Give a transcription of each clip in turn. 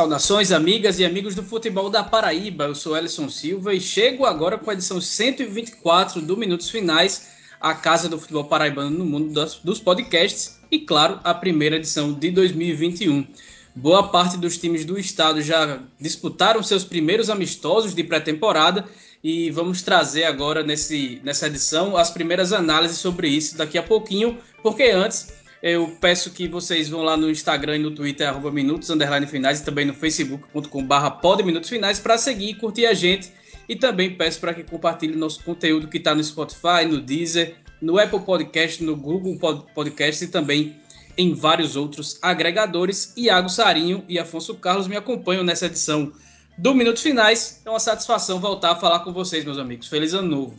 Saudações, amigas e amigos do futebol da Paraíba. Eu sou Ellison Silva e chego agora com a edição 124 do Minutos Finais, a casa do futebol paraibano no mundo dos podcasts e, claro, a primeira edição de 2021. Boa parte dos times do estado já disputaram seus primeiros amistosos de pré-temporada e vamos trazer agora nesse, nessa edição as primeiras análises sobre isso daqui a pouquinho, porque antes eu peço que vocês vão lá no Instagram e no Twitter, arroba minutos, underline finais, e também no facebook.com barra minutos finais para seguir e curtir a gente. E também peço para que compartilhe nosso conteúdo que está no Spotify, no Deezer, no Apple Podcast, no Google Podcast e também em vários outros agregadores. Iago Sarinho e Afonso Carlos me acompanham nessa edição do Minutos Finais. É uma satisfação voltar a falar com vocês, meus amigos. Feliz ano novo.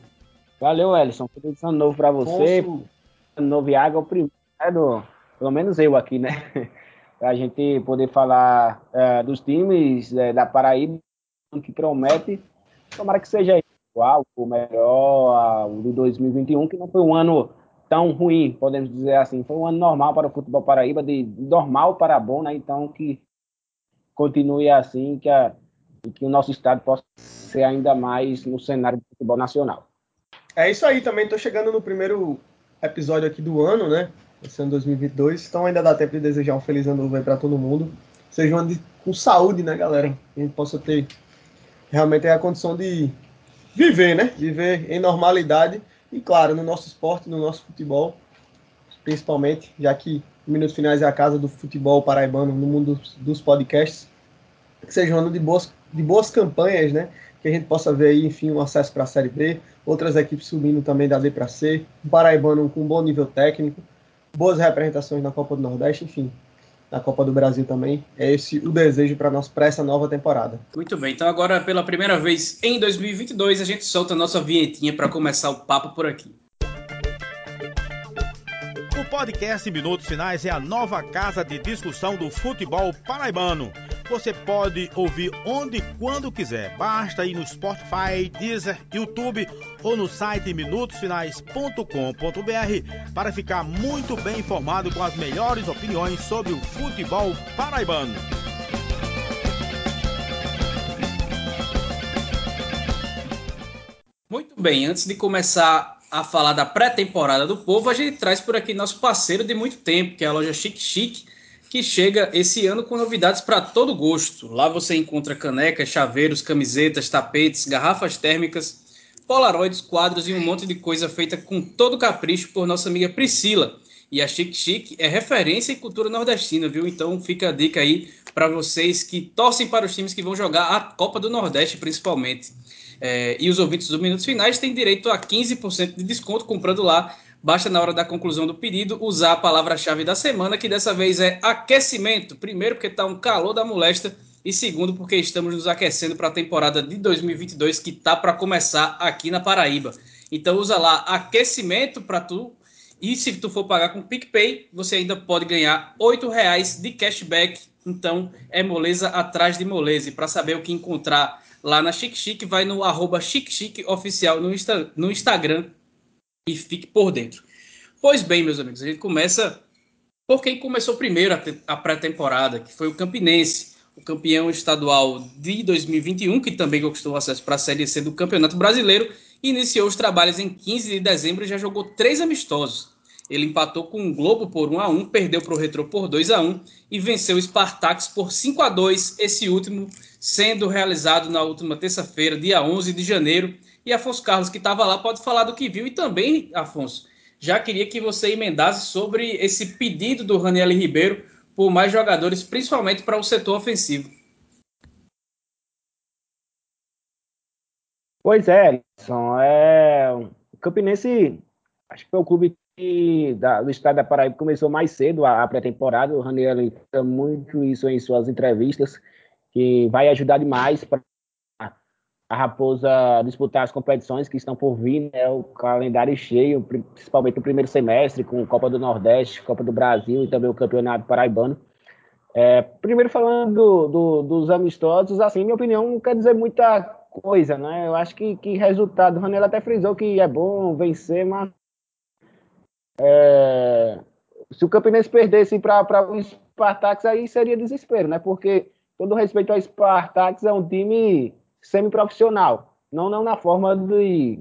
Valeu, Ellison. Feliz ano novo para você. Afonso. Ano novo, Iago. É o primeiro é do, pelo menos eu aqui, né? A gente poder falar é, dos times é, da Paraíba que promete. Tomara que seja igual, melhor, o de 2021, que não foi um ano tão ruim, podemos dizer assim. Foi um ano normal para o futebol paraíba, de normal para bom, né? Então que continue assim, que, a, que o nosso estado possa ser ainda mais no cenário do futebol nacional. É isso aí, também estou chegando no primeiro episódio aqui do ano, né? Esse ano 2022. Então ainda dá tempo de desejar um feliz ano novo aí para todo mundo. Seja um ano de, com saúde, né, galera? Que a gente possa ter realmente a condição de viver, né? Viver em normalidade. E claro, no nosso esporte, no nosso futebol, principalmente, já que Minutos Finais é a casa do futebol paraibano no mundo dos, podcasts. Que seja um ano de boas, de boas campanhas, né? Que a gente possa ver aí, enfim, um acesso para a Série B, outras equipes subindo também da D para C, um paraibano com um bom nível técnico, boas representações na Copa do Nordeste, enfim, na Copa do Brasil também. É esse o desejo para nós para essa nova temporada. Muito bem, então agora pela primeira vez em 2022 a gente solta a nossa vinhetinha para começar o papo por aqui. O podcast Minutos Finais é a nova casa de discussão do futebol paraibano você pode ouvir onde e quando quiser. Basta ir no Spotify, Deezer, YouTube ou no site minutosfinais.com.br para ficar muito bem informado com as melhores opiniões sobre o futebol paraibano. Muito bem, antes de começar a falar da pré-temporada do povo, a gente traz por aqui nosso parceiro de muito tempo, que é a loja Chique Chique que chega esse ano com novidades para todo gosto. Lá você encontra canecas, chaveiros, camisetas, tapetes, garrafas térmicas, polaroids, quadros e um monte de coisa feita com todo capricho por nossa amiga Priscila. E a Chic Chic é referência em cultura nordestina, viu? Então fica a dica aí para vocês que torcem para os times que vão jogar a Copa do Nordeste, principalmente. É, e os ouvintes dos Minutos Finais têm direito a 15% de desconto comprando lá Basta, na hora da conclusão do pedido, usar a palavra-chave da semana, que dessa vez é aquecimento. Primeiro, porque está um calor da molesta. E segundo, porque estamos nos aquecendo para a temporada de 2022 que está para começar aqui na Paraíba. Então, usa lá aquecimento para tu. E se tu for pagar com PicPay, você ainda pode ganhar R$ reais de cashback. Então, é moleza atrás de moleza. E para saber o que encontrar lá na Chic Chic, vai no arroba oficial no, Insta, no Instagram e fique por dentro. Pois bem, meus amigos, a gente começa por quem começou primeiro a, pré-temporada, que foi o Campinense, o campeão estadual de 2021, que também conquistou acesso para a Série C do Campeonato Brasileiro, iniciou os trabalhos em 15 de dezembro e já jogou três amistosos. Ele empatou com o Globo por 1 a 1, perdeu para o Retro por 2 a 1 e venceu o Spartax por 5 a 2, esse último sendo realizado na última terça-feira, dia 11 de janeiro, e Afonso Carlos, que estava lá, pode falar do que viu. E também, Afonso, já queria que você emendasse sobre esse pedido do Raniel Ribeiro por mais jogadores, principalmente para o setor ofensivo. Pois é, Edson. É... O Campinense, acho que foi o clube que, da, do estado da Paraíba começou mais cedo a, a pré-temporada. O Raniel muito isso em suas entrevistas, que vai ajudar demais para a Raposa disputar as competições que estão por vir, né, o calendário cheio, principalmente o primeiro semestre, com Copa do Nordeste, Copa do Brasil e também o Campeonato Paraibano. É, primeiro falando do, do, dos amistosos, assim, minha opinião não quer dizer muita coisa, né? Eu acho que, que resultado, o Ranela até frisou que é bom vencer, mas é, se o Campinense perdesse para o Spartax, aí seria desespero, né? Porque todo respeito ao Spartacus, é um time semi-profissional. Não, não na forma de,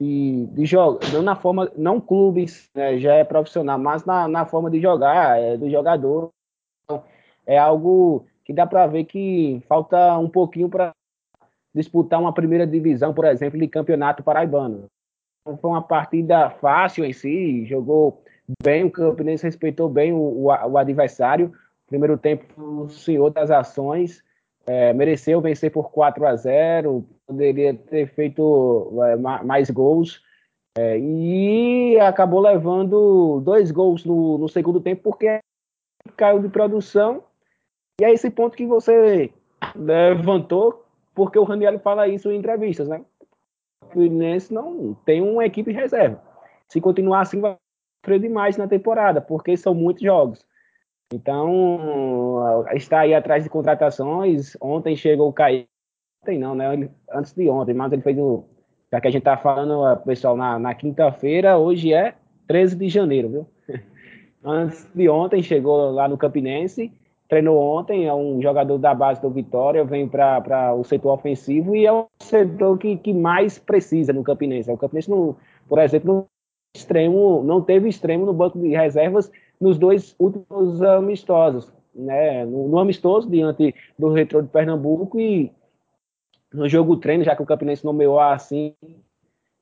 de, de jogo, não na forma, não clubes, né, já é profissional, mas na, na forma de jogar, é, do jogador. Então, é algo que dá para ver que falta um pouquinho para disputar uma primeira divisão, por exemplo, de campeonato paraibano. Não foi uma partida fácil em si, jogou bem, o Campinense respeitou bem o, o, o adversário. Primeiro tempo, o senhor das ações, é, mereceu vencer por 4 a 0, poderia ter feito é, mais gols. É, e acabou levando dois gols no, no, segundo tempo porque caiu de produção. E é esse ponto que você levantou, porque o Raniel fala isso em entrevistas, né? O Fluminense não tem uma equipe reserva. Se continuar assim, vai sofrer demais na temporada, porque são muitos jogos. Então, está aí atrás de contratações. Ontem chegou o Caio. Ontem não, né? antes de ontem, mas ele fez o. Já que a gente tá falando, pessoal, na, na quinta-feira, hoje é 13 de janeiro, viu? antes de ontem chegou lá no Campinense, treinou ontem, é um jogador da base do Vitória, vem para o setor ofensivo e é o setor que, que mais precisa no Campinense. O Campinense, no, por exemplo, no extremo, não teve extremo no banco de reservas nos dois últimos amistosos, né? No, no amistoso diante do Retro de Pernambuco e no jogo treino, já que o Campinense nomeou assim,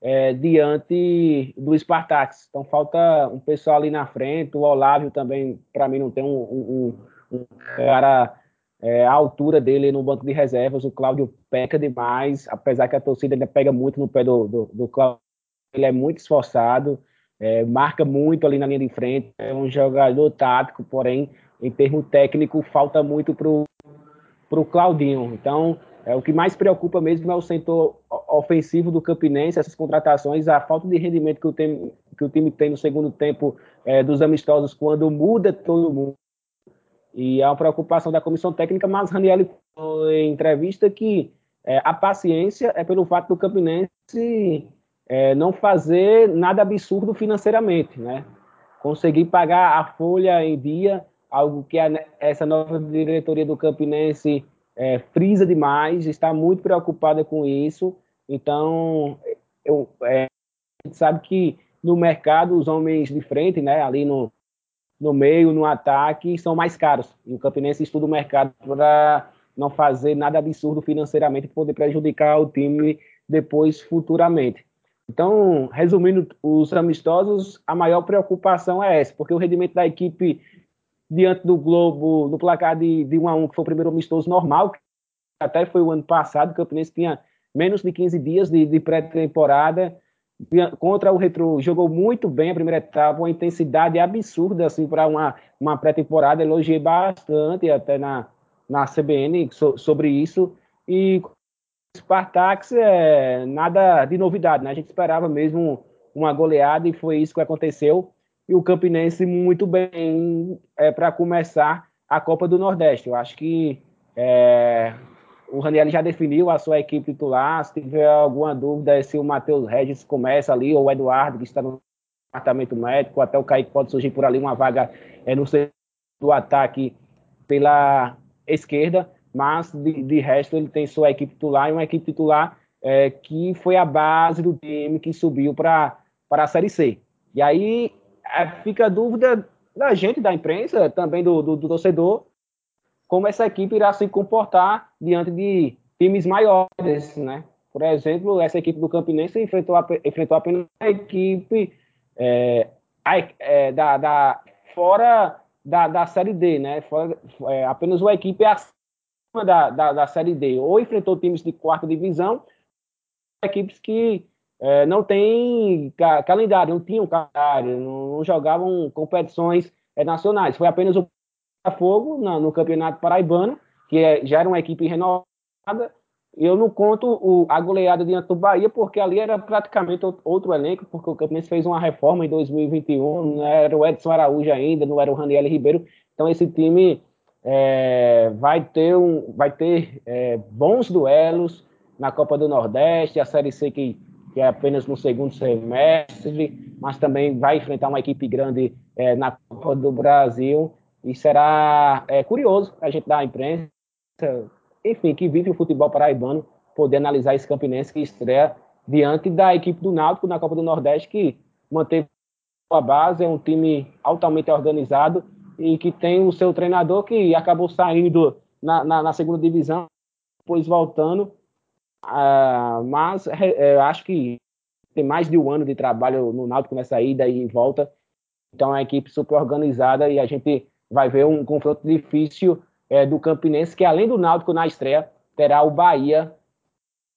é, diante do Spartax. Então falta um pessoal ali na frente, o Olávio também, para mim, não tem um, um, um cara é, à altura dele no banco de reservas. O Cláudio peca demais, apesar que a torcida ainda pega muito no pé do, do, do Cláudio. Ele é muito esforçado, é, marca muito ali na linha de frente, é um jogador tático, porém, em termo técnico, falta muito para o Claudinho. Então, é, o que mais preocupa mesmo é o setor ofensivo do Campinense, essas contratações, a falta de rendimento que o time, que o time tem no segundo tempo é, dos amistosos, quando muda todo mundo. E é uma preocupação da comissão técnica, mas Raniel em entrevista que é, a paciência é pelo fato do Campinense é, não fazer nada absurdo financeiramente, né? Conseguir pagar a folha em dia, algo que a, essa nova diretoria do Campinense é, frisa demais, está muito preocupada com isso. Então, eu, é, a gente sabe que no mercado os homens de frente, né, ali no, no meio, no ataque, são mais caros. E o Campinense estuda o mercado para não fazer nada absurdo financeiramente, poder prejudicar o time depois, futuramente. Então, resumindo os amistosos, a maior preocupação é essa, porque o rendimento da equipe diante do Globo, no placar de, de 1 a 1 que foi o primeiro amistoso normal, até foi o ano passado, o Campinense tinha menos de 15 dias de, de pré-temporada, contra o Retro, jogou muito bem a primeira etapa, uma intensidade absurda assim para uma, uma pré-temporada, elogiei bastante até na, na CBN so, sobre isso, e Spartax é nada de novidade, né? A gente esperava mesmo uma goleada e foi isso que aconteceu. E o Campinense muito bem é, para começar a Copa do Nordeste. Eu acho que é, o Raniel já definiu a sua equipe titular. Se tiver alguma dúvida se o Matheus Regis começa ali ou o Eduardo, que está no departamento médico, até o Kaique pode surgir por ali uma vaga é, no do ataque pela esquerda mas de, de resto ele tem sua equipe titular e uma equipe titular é, que foi a base do time que subiu para a Série C. E aí é, fica a dúvida da gente, da imprensa, também do, do, do, torcedor, como essa equipe irá se comportar diante de times maiores, né? Por exemplo, essa equipe do Campinense enfrentou, enfrentou apenas a equipe é, é, da, da, fora da, da Série D, né? Fora, é, apenas uma equipe da, da, da Série D, ou enfrentou times de quarta divisão, equipes que é, não têm ca calendário, não tinham calendário, não, não jogavam competições é, nacionais. Foi apenas o Botafogo no, no Campeonato Paraibano, que é, já era uma equipe renovada. Eu não conto o, a goleada diante do Bahia, porque ali era praticamente outro elenco, porque o Campinense fez uma reforma em 2021, não era o Edson Araújo ainda, não era o Raniel Ribeiro. Então esse time é, vai ter, um, vai ter é, bons duelos na Copa do Nordeste, a Série C que, que, é apenas no segundo semestre, mas também vai enfrentar uma equipe grande é, na Copa do Brasil. E será é, curioso a gente dar a imprensa enfim, que vive o futebol paraibano, poder analisar esse Campinense que estreia diante da equipe do Náutico na Copa do Nordeste, que manteve a base, é um time altamente organizado e que tem o seu treinador que acabou saindo na, na, na segunda divisão, depois voltando. Uh, mas é, acho que tem mais de um ano de trabalho no Náutico nessa ida e volta. Então é uma equipe super organizada e a gente vai ver um confronto difícil é, do Campinense, que além do Náutico na estreia, terá o Bahia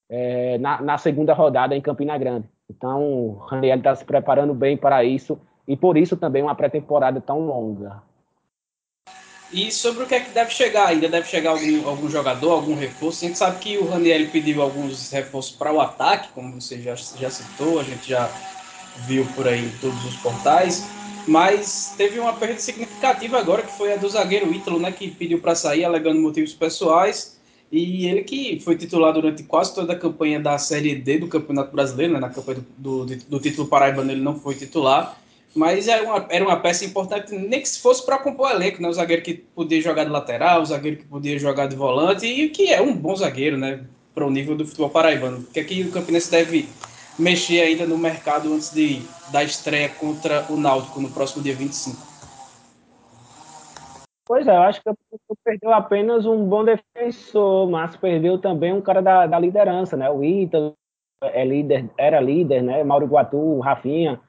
é, na, na, segunda rodada em Campina Grande. Então o Raniel está se preparando bem para isso e por isso também uma pré-temporada tão longa. E sobre o que é que deve chegar ainda? Deve chegar algum, algum jogador, algum reforço? A gente sabe que o Raniel pediu alguns reforços para o ataque, como você já, já citou, a gente já viu por aí em todos os portais. Mas teve uma perda significativa agora, que foi a do zagueiro Ítalo, né, que pediu para sair alegando motivos pessoais. E ele que foi titular durante quase toda a campanha da Série D do Campeonato Brasileiro, né, na campanha do, do, do título paraibano ele não foi titular mas era uma, era uma peça importante, nem que se fosse para compor o elenco, né? O zagueiro que podia jogar de lateral, o zagueiro que podia jogar de volante, e que é um bom zagueiro, né? Para o nível do futebol paraibano. O que é que o Campinense deve mexer ainda no mercado antes de, da estreia contra o Náutico no próximo dia 25? Pois é, eu acho que perdeu apenas um bom defensor, mas perdeu também um cara da, da liderança, né? O Ítalo é líder, era líder, né? Mauro Guatu, Rafinha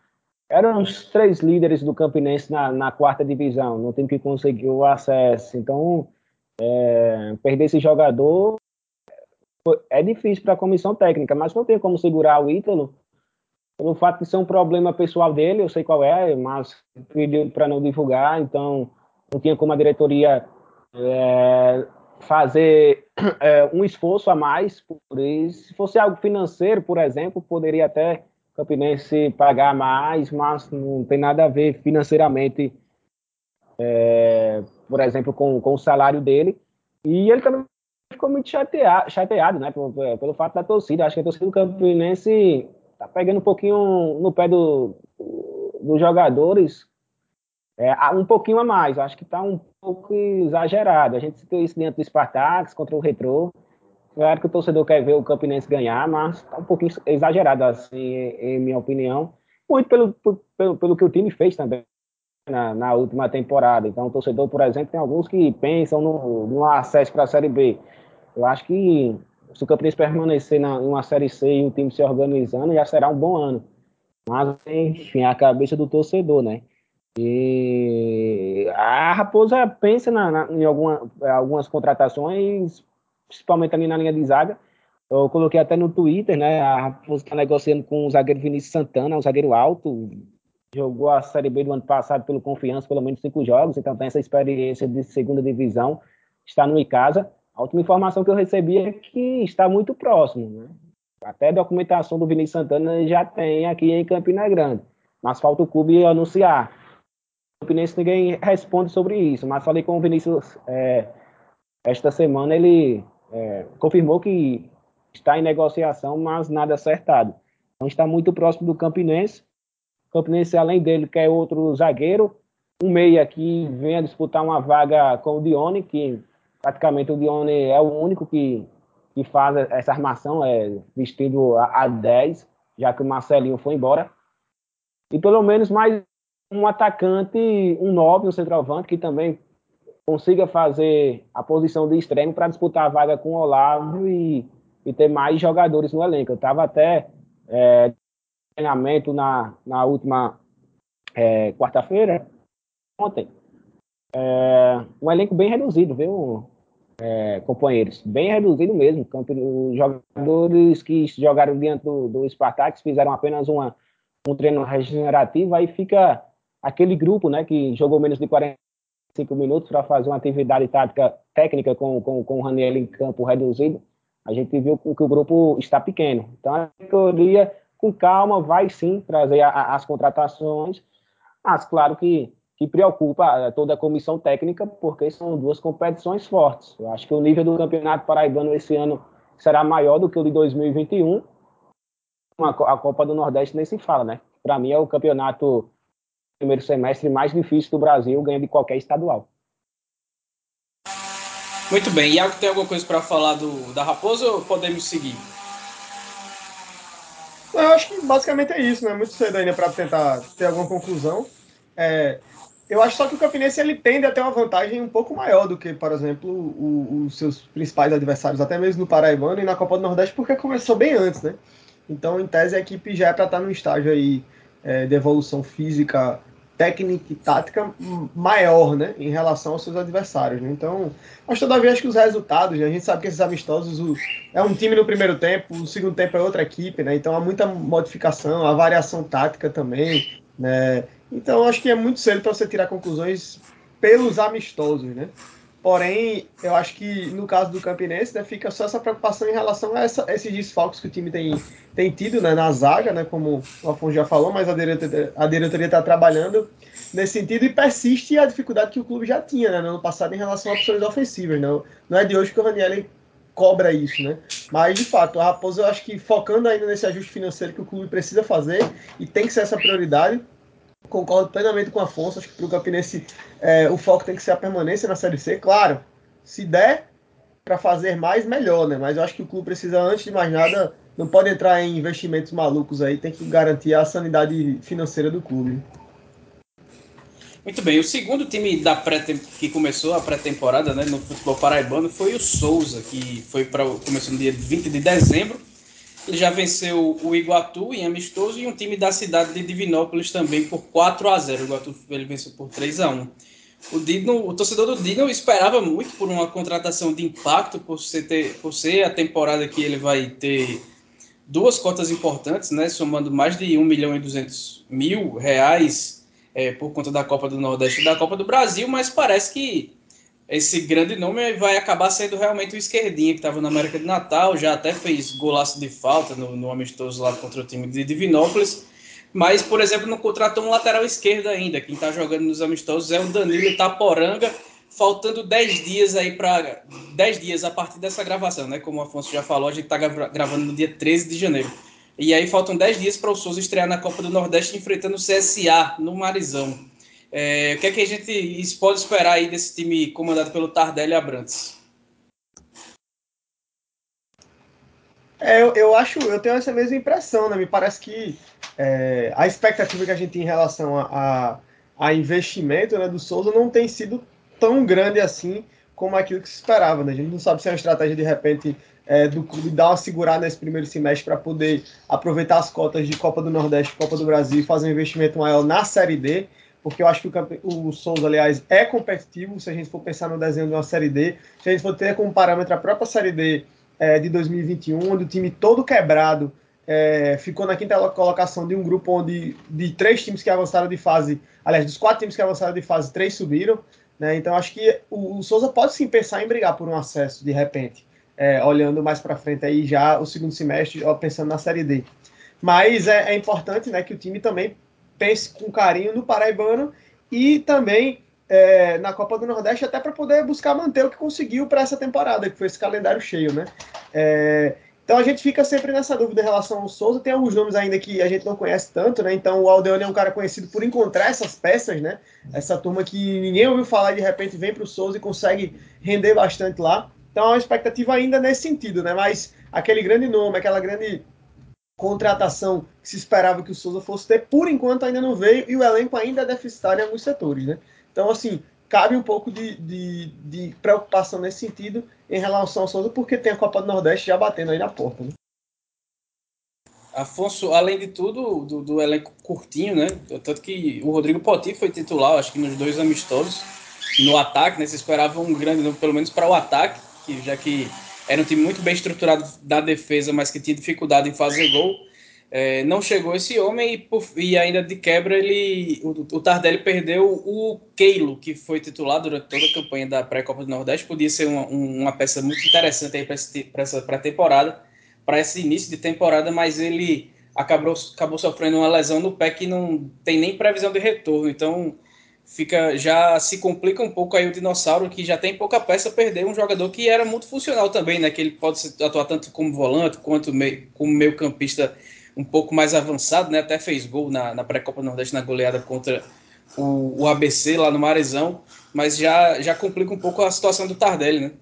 eram os três líderes do Campinense na, na quarta divisão, no time que conseguiu o acesso. Então, é, perder esse jogador é difícil para a comissão técnica, mas não tem como segurar o Ítalo pelo fato de ser um problema pessoal dele, eu sei qual é, mas pediu para não divulgar, então não tinha como a diretoria é, fazer é, um esforço a mais por isso. Se fosse algo financeiro, por exemplo, poderia até Campinense pagar mais, mas não tem nada a ver financeiramente, é, por exemplo, com, com o salário dele. E ele também ficou muito chateado, chateado né, pelo, pelo fato da torcida. Acho que a torcida do Campinense está pegando um pouquinho no pé do, dos jogadores, é, um pouquinho a mais. Acho que está um pouco exagerado. A gente citou isso dentro do Spartax contra o Retrô. Claro que o torcedor quer ver o Campinense ganhar, mas está um pouquinho exagerado, assim, em minha opinião. Muito pelo, pelo, pelo que o time fez também na, na, última temporada. Então, o torcedor, por exemplo, tem alguns que pensam no, no acesso para a Série B. Eu acho que se o Campinense permanecer na, em uma Série C e o time se organizando, já será um bom ano. Mas, enfim, a cabeça do torcedor, né? E a Raposa pensa na, na, em alguma, algumas contratações principalmente ali na linha de zaga. Eu coloquei até no Twitter, né? A Raposa está negociando com o zagueiro Vinícius Santana, um zagueiro alto, jogou a Série B do ano passado pelo Confiança, pelo menos cinco jogos, então tem essa experiência de segunda divisão, está no Icasa. A última informação que eu recebi é que está muito próximo, né? Até documentação do Vinícius Santana já tem aqui em Campina Grande, mas falta o clube anunciar. O Campinense ninguém responde sobre isso, mas falei com o Vinícius é, esta semana, ele é, confirmou que está em negociação, mas nada acertado. Então está muito próximo do Campinense. O Campinense, além dele, quer outro zagueiro, um meia que venha disputar uma vaga com o Dione, que praticamente o Dione é o único que, que faz essa armação, é vestido a, a 10, já que o Marcelinho foi embora. E pelo menos mais um atacante, um 9, um centroavante, que também consiga fazer a posição de extremo para disputar a vaga com o Olavo e, e ter mais jogadores no elenco. Eu estava até é, treinamento na, na última é, quarta-feira, ontem, é, um elenco bem reduzido, viu, é, companheiros? Bem reduzido mesmo. Os jogadores que jogaram dentro do, do Spartak fizeram apenas uma, um treino regenerativo, aí fica aquele grupo né, que jogou menos de 40 cinco minutos para fazer uma atividade tática técnica com, com, com o Raniel em campo reduzido, a gente viu que o grupo está pequeno. Então, a diretoria, com calma, vai sim trazer a, a, as contratações, mas claro que, que preocupa eh, toda a comissão técnica, porque são duas competições fortes. Eu acho que o nível do Campeonato Paraibano esse ano será maior do que o de 2021. A Copa do Nordeste nem se fala, né? Para mim é o campeonato primeiro semestre mais difícil do Brasil, ganha de qualquer estadual. Muito bem. Iago, tem alguma coisa para falar do, da Raposa ou podemos seguir? Eu acho que basicamente é isso, né? Muito cedo ainda para tentar ter alguma conclusão. É, eu acho só que o Campinense ele tende a ter uma vantagem um pouco maior do que, por exemplo, o, os seus principais adversários, até mesmo no Paraibano e na Copa do Nordeste, porque começou bem antes, né? Então, em tese, a equipe já é para estar num estágio aí é, de evolução física, técnica e tática maior, né? Em relação aos seus adversários. Né? Então, mas todavia acho que os resultados, né? a gente sabe que esses amistosos o, é um time no primeiro tempo, o segundo tempo é outra equipe, né? Então há muita modificação, a variação tática também, né? Então acho que é muito cedo para você tirar conclusões pelos amistosos, né? Porém, eu acho que no caso do Campinense, né, fica só essa preocupação em relação a, essa, esses desfalques que o time tem, tem tido né, na zaga, né, como o Afonso já falou, mas a diretoria a diretoria está trabalhando nesse sentido e persiste a dificuldade que o clube já tinha né, no ano passado em relação a opções ofensivas. Não, né? não é de hoje que o Raniel cobra isso, né? Mas, de fato, a Raposa, eu acho que focando ainda nesse ajuste financeiro que o clube precisa fazer, e tem que ser essa prioridade, concordo plenamente com o Afonso, acho que para o Campinense é, o foco tem que ser a permanência na Série C, claro, se der para fazer mais, melhor, né? Mas eu acho que o clube precisa, antes de mais nada, não pode entrar em investimentos malucos aí, tem que garantir a sanidade financeira do clube. Muito bem, o segundo time da pré que começou a pré-temporada né, no futebol paraibano foi o Souza, que foi para começou no dia 20 de dezembro. Ele já venceu o Iguatu em amistoso e um time da cidade de Divinópolis também por 4 a 0. O Iguatu ele venceu por 3 a 1. O, Dino, o torcedor do Dino esperava muito por uma contratação de impacto, por ser, ter, por ser a temporada que ele vai ter duas cotas importantes, né, somando mais de 1 milhão e 200 mil reais é, por conta da Copa do Nordeste e da Copa do Brasil, mas parece que esse grande nome vai acabar sendo realmente o esquerdinha que estava na América de Natal, já até fez golaço de falta no, no amistoso lá contra o time de Divinópolis, mas, por exemplo, não contratou um lateral esquerdo ainda. Quem está jogando nos amistosos é o Danilo Itaporanga, faltando 10 dias aí para 10 dias a partir dessa gravação, né? Como o Afonso já falou, a gente está gravando no dia 13 de janeiro. E aí faltam 10 dias para o Souza estrear na Copa do Nordeste enfrentando o CSA no Marizão. É, o que é que a gente pode esperar aí desse time comandado pelo Tardelli Abrantes? É, eu, eu, acho, eu tenho essa mesma impressão, né? Me parece que é, a expectativa que a gente tem em relação a, a, a, investimento né, do Souza não tem sido tão grande assim como aquilo que se esperava, né? A gente não sabe se é uma estratégia de repente é, do clube dar uma segurada nesse primeiro semestre para poder aproveitar as cotas de Copa do Nordeste, Copa do Brasil e fazer um investimento maior na Série D, porque eu acho que o, o Souza, aliás, é competitivo se a gente for pensar no desenho de uma Série D, se a gente for ter como parâmetro a própria Série D é, de 2021, onde o time todo quebrado é, ficou na quinta colocação de um grupo onde de três times que avançaram de fase, aliás, dos quatro times que avançaram de fase, três subiram, né? Então acho que o, o Souza pode sim pensar em brigar por um acesso de repente é, olhando mais para frente aí já o segundo semestre, ó, pensando na Série D. Mas é, é, importante né, que o time também pense com carinho no Paraibano e também é, na Copa do Nordeste, até para poder buscar manter o que conseguiu para essa temporada, que foi esse calendário cheio, né? É, então a gente fica sempre nessa dúvida em relação ao Souza. Tem alguns nomes ainda que a gente não conhece tanto, né? Então o Aldeone é um cara conhecido por encontrar essas peças, né? Essa turma que ninguém ouviu falar e de repente vem para o Souza e consegue render bastante lá. Então, uma expectativa ainda nesse sentido, né? Mas aquele grande nome, aquela grande contratação que se esperava que o Souza fosse ter, por enquanto ainda não veio e o elenco ainda é deficitário em alguns setores, né? Então, assim, cabe um pouco de, de, de preocupação nesse sentido em relação ao Souza, porque tem a Copa do Nordeste já batendo aí na porta, né? Afonso, além de tudo, do, do, elenco curtinho, né? Tanto que o Rodrigo Poti foi titular, acho que nos dois amistosos. No ataque, né? Se esperava um grande nome, pelo menos para o ataque que já que era um time muito bem estruturado da defesa, mas que tinha dificuldade em fazer gol. É, não chegou esse homem e, por, e, ainda de quebra ele o, o Tardelli perdeu o Keilo, que foi titular durante toda a campanha da pré-copa do Nordeste, podia ser uma, uma peça muito interessante para essa pré-temporada, para esse início de temporada, mas ele acabou, acabou sofrendo uma lesão no pé que não tem nem previsão de retorno, então fica já se complica um pouco aí o dinossauro que já tem pouca peça perder um jogador que era muito funcional também, né? Que ele pode atuar tanto como volante quanto meio, como meio campista um pouco mais avançado, né? Até fez gol na, na pré-copa Nordeste na goleada contra o, o, ABC lá no Marizão, mas já já complica um pouco a situação do Tardelli, né?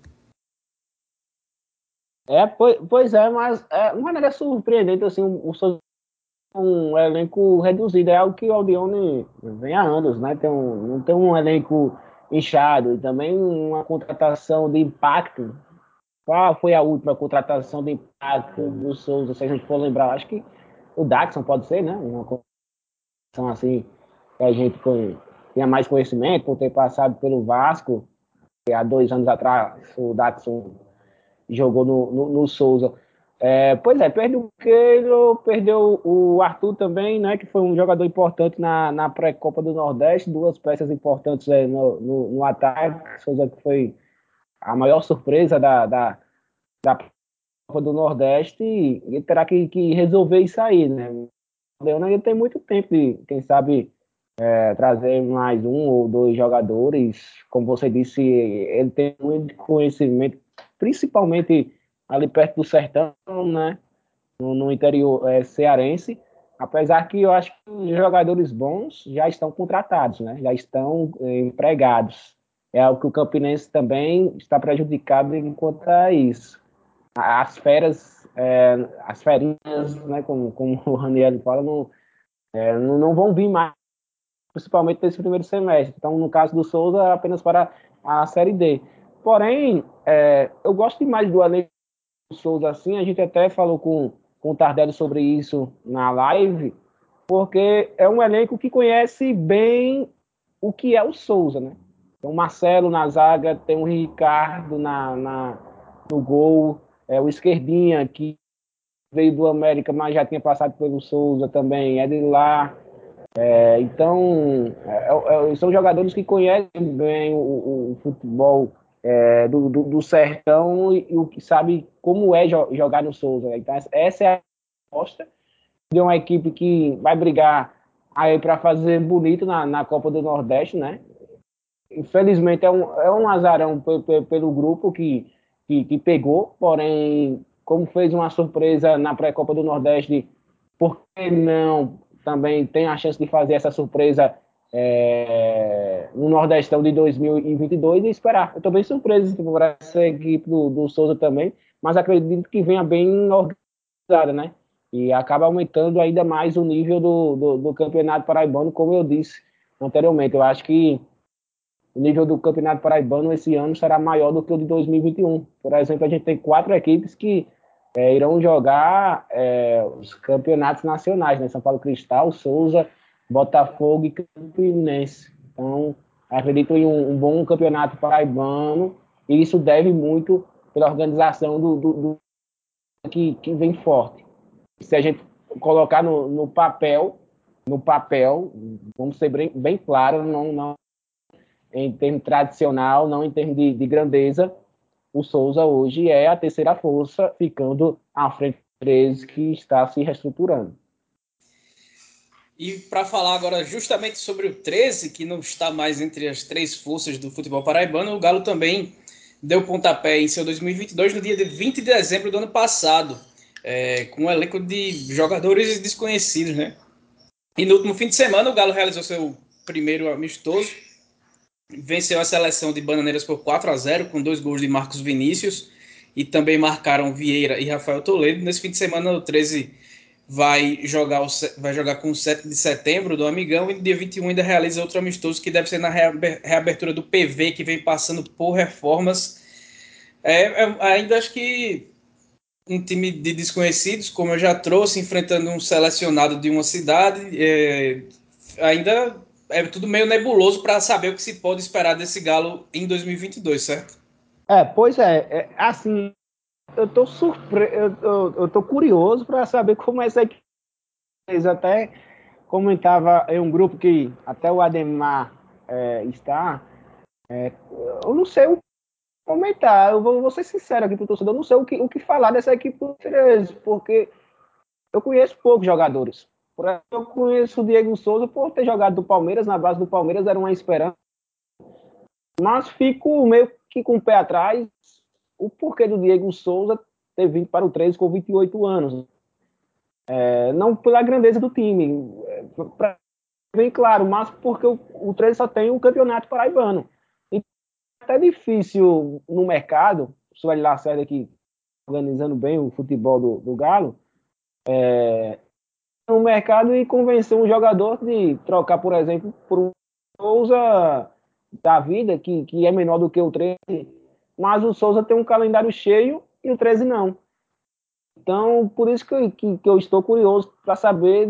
É, pois, pois é, mas é uma maneira surpreendente, assim, o, o um elenco reduzido, é algo que o Aldione vem há anos, né? Tem um, não tem um elenco inchado, e também uma contratação de impacto. Qual foi a última contratação de impacto do Souza, se a gente for lembrar? Acho que o Daxon pode ser, né? Uma contratação assim, que a gente tenha mais conhecimento, por ter passado pelo Vasco, há dois anos atrás o Daxon jogou no, no, no Souza. É, pois é, perdeu o Keilo, perdeu o Arthur também, né, que foi um jogador importante na, na pré-copa do Nordeste, duas peças importantes é, no, no, no, ataque, Souza que foi a maior surpresa da, da, da Copa do Nordeste, e ele terá que, que resolver isso aí, né. O ainda tem muito tempo de, quem sabe, é, trazer mais um ou dois jogadores, como você disse, ele tem muito conhecimento principalmente ali perto do sertão, né? No, no interior é, cearense. Apesar que eu acho que os jogadores bons já estão contratados, né? Já estão é, empregados. É algo que o Campinense também está prejudicado enquanto a isso. As feras, é, as ferinhas, né? Como, como o Raniel fala, não, é, não, não vão vir mais principalmente nesse primeiro semestre. Então, no caso do Souza, apenas para a Série D. Porém, é, eu gosto demais do elenco Souza assim, a gente até falou com, com o Tardelli sobre isso na live, porque é um elenco que conhece bem o que é o Souza, né? Tem o Marcelo na zaga, tem o Ricardo na, na, no gol, é o Esquerdinha, que veio do América, mas já tinha passado pelo Souza também, é de lá. É, então, é, é, são jogadores que conhecem bem o, o futebol é, do, do, do, sertão e, o que sabe como é jo jogar no Souza. Né? Então, essa é a aposta de uma equipe que vai brigar aí para fazer bonito na, na Copa do Nordeste, né? Infelizmente é um, é um azarão pelo grupo que, que, que pegou, porém, como fez uma surpresa na pré-Copa do Nordeste, por que não também tem a chance de fazer essa surpresa é, no Nordestão de 2022 e esperar. Eu estou bem surpreso por essa equipe do, do Souza também, mas acredito que venha bem organizada, né? E acaba aumentando ainda mais o nível do, do, do Campeonato Paraibano, como eu disse anteriormente. Eu acho que o nível do Campeonato Paraibano esse ano será maior do que o de 2021. Por exemplo, a gente tem quatro equipes que é, irão jogar é, os campeonatos nacionais, né? São Paulo Cristal, Souza, Botafogo e Campinense. Então, acredito em um, um, bom campeonato paraibano e isso deve muito pela organização do, do, do que, que, vem forte. Se a gente colocar no, no papel, no papel, vamos ser bem, bem claro, não, não em termos tradicional, não em termos de, de grandeza, o Souza hoje é a terceira força, ficando à frente do 13 que está se reestruturando. E para falar agora justamente sobre o 13, que não está mais entre as três forças do futebol paraibano, o Galo também deu pontapé em seu 2022 no dia de 20 de dezembro do ano passado, é, com um elenco de jogadores desconhecidos, né? E no último fim de semana o Galo realizou seu primeiro amistoso, venceu a seleção de Bananeiras por 4 a 0 com dois gols de Marcos Vinícius e também marcaram Vieira e Rafael Toledo. Nesse fim de semana o 13 vai jogar, o, vai jogar com o 7 de setembro do Amigão e no dia 21 ainda realiza outro amistoso que deve ser na reabertura do PV, que vem passando por reformas. É, é, ainda acho que um time de desconhecidos, como eu já trouxe, enfrentando um selecionado de uma cidade, é, ainda é tudo meio nebuloso para saber o que se pode esperar desse Galo em 2022, certo? É, pois é, é assim, eu tô surpre... eu, eu, eu tô curioso para saber como essa equipe até comentava em um grupo que até o Ademar é, está. É, eu não sei o que comentar. Eu vou, vou ser sincero aqui pro torcedor. Eu não sei o que, o que falar dessa equipe do 13 porque eu conheço poucos jogadores. Eu conheço o Diego Souza por ter jogado do Palmeiras na base do Palmeiras era uma esperança. Mas fico meio que com o pé atrás o porquê do Diego Souza ter vindo para o 13 com 28 anos. É, não pela grandeza do time, é, pra, bem claro, mas porque o, o 13 só tem um campeonato paraibano. E até difícil no mercado, o Sueli Lacerda aqui organizando bem o futebol do, do Galo, é, no mercado e convencer um jogador de trocar, por exemplo, por um Souza da vida, que, que é menor do que o 13, mas o Souza tem um calendário cheio e o 13 não. Então, por isso que, que, que eu estou curioso para saber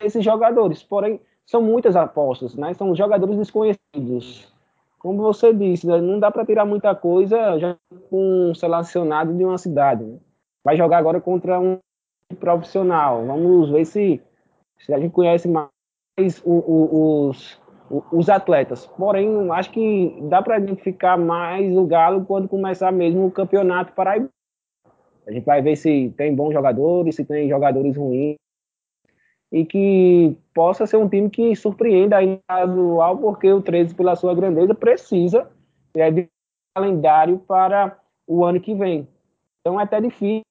esses jogadores. Porém, são muitas apostas, né? São jogadores desconhecidos. Como você disse, né? não dá para tirar muita coisa já com um selecionado de uma cidade. Né? Vai jogar agora contra um profissional. Vamos ver se, se a gente conhece mais os, os, os atletas. Porém, acho que dá para identificar mais o Galo quando começar mesmo o campeonato paraibano. A gente vai ver se tem bons jogadores, se tem jogadores ruins e que possa ser um time que surpreenda no estadual, porque o 13, pela sua grandeza, precisa é, de calendário para o ano que vem. Então é até difícil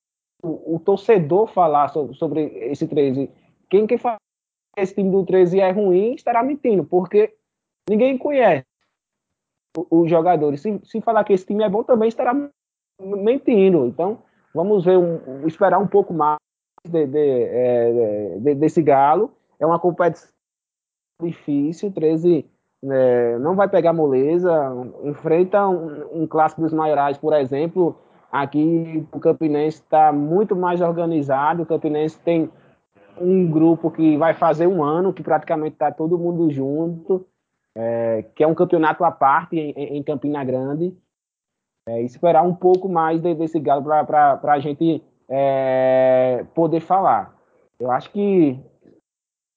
o, torcedor falar sobre, esse 13. Quem que fala esse time do 13 é ruim estará mentindo, porque ninguém conhece os jogadores. Se, se falar que esse time é bom, também estará mentindo. Então, vamos ver, um, esperar um pouco mais de, de, é, de, desse Galo. É uma competição difícil, 13 é, não vai pegar moleza, enfrenta um, um, clássico dos maiorais, por exemplo, aqui o Campinense está muito mais organizado, o Campinense tem um grupo que vai fazer um ano, que praticamente está todo mundo junto, é, que é um campeonato à parte em, em Campina Grande, é, esperar um pouco mais de, desse Galo para a gente é, poder falar. Eu acho que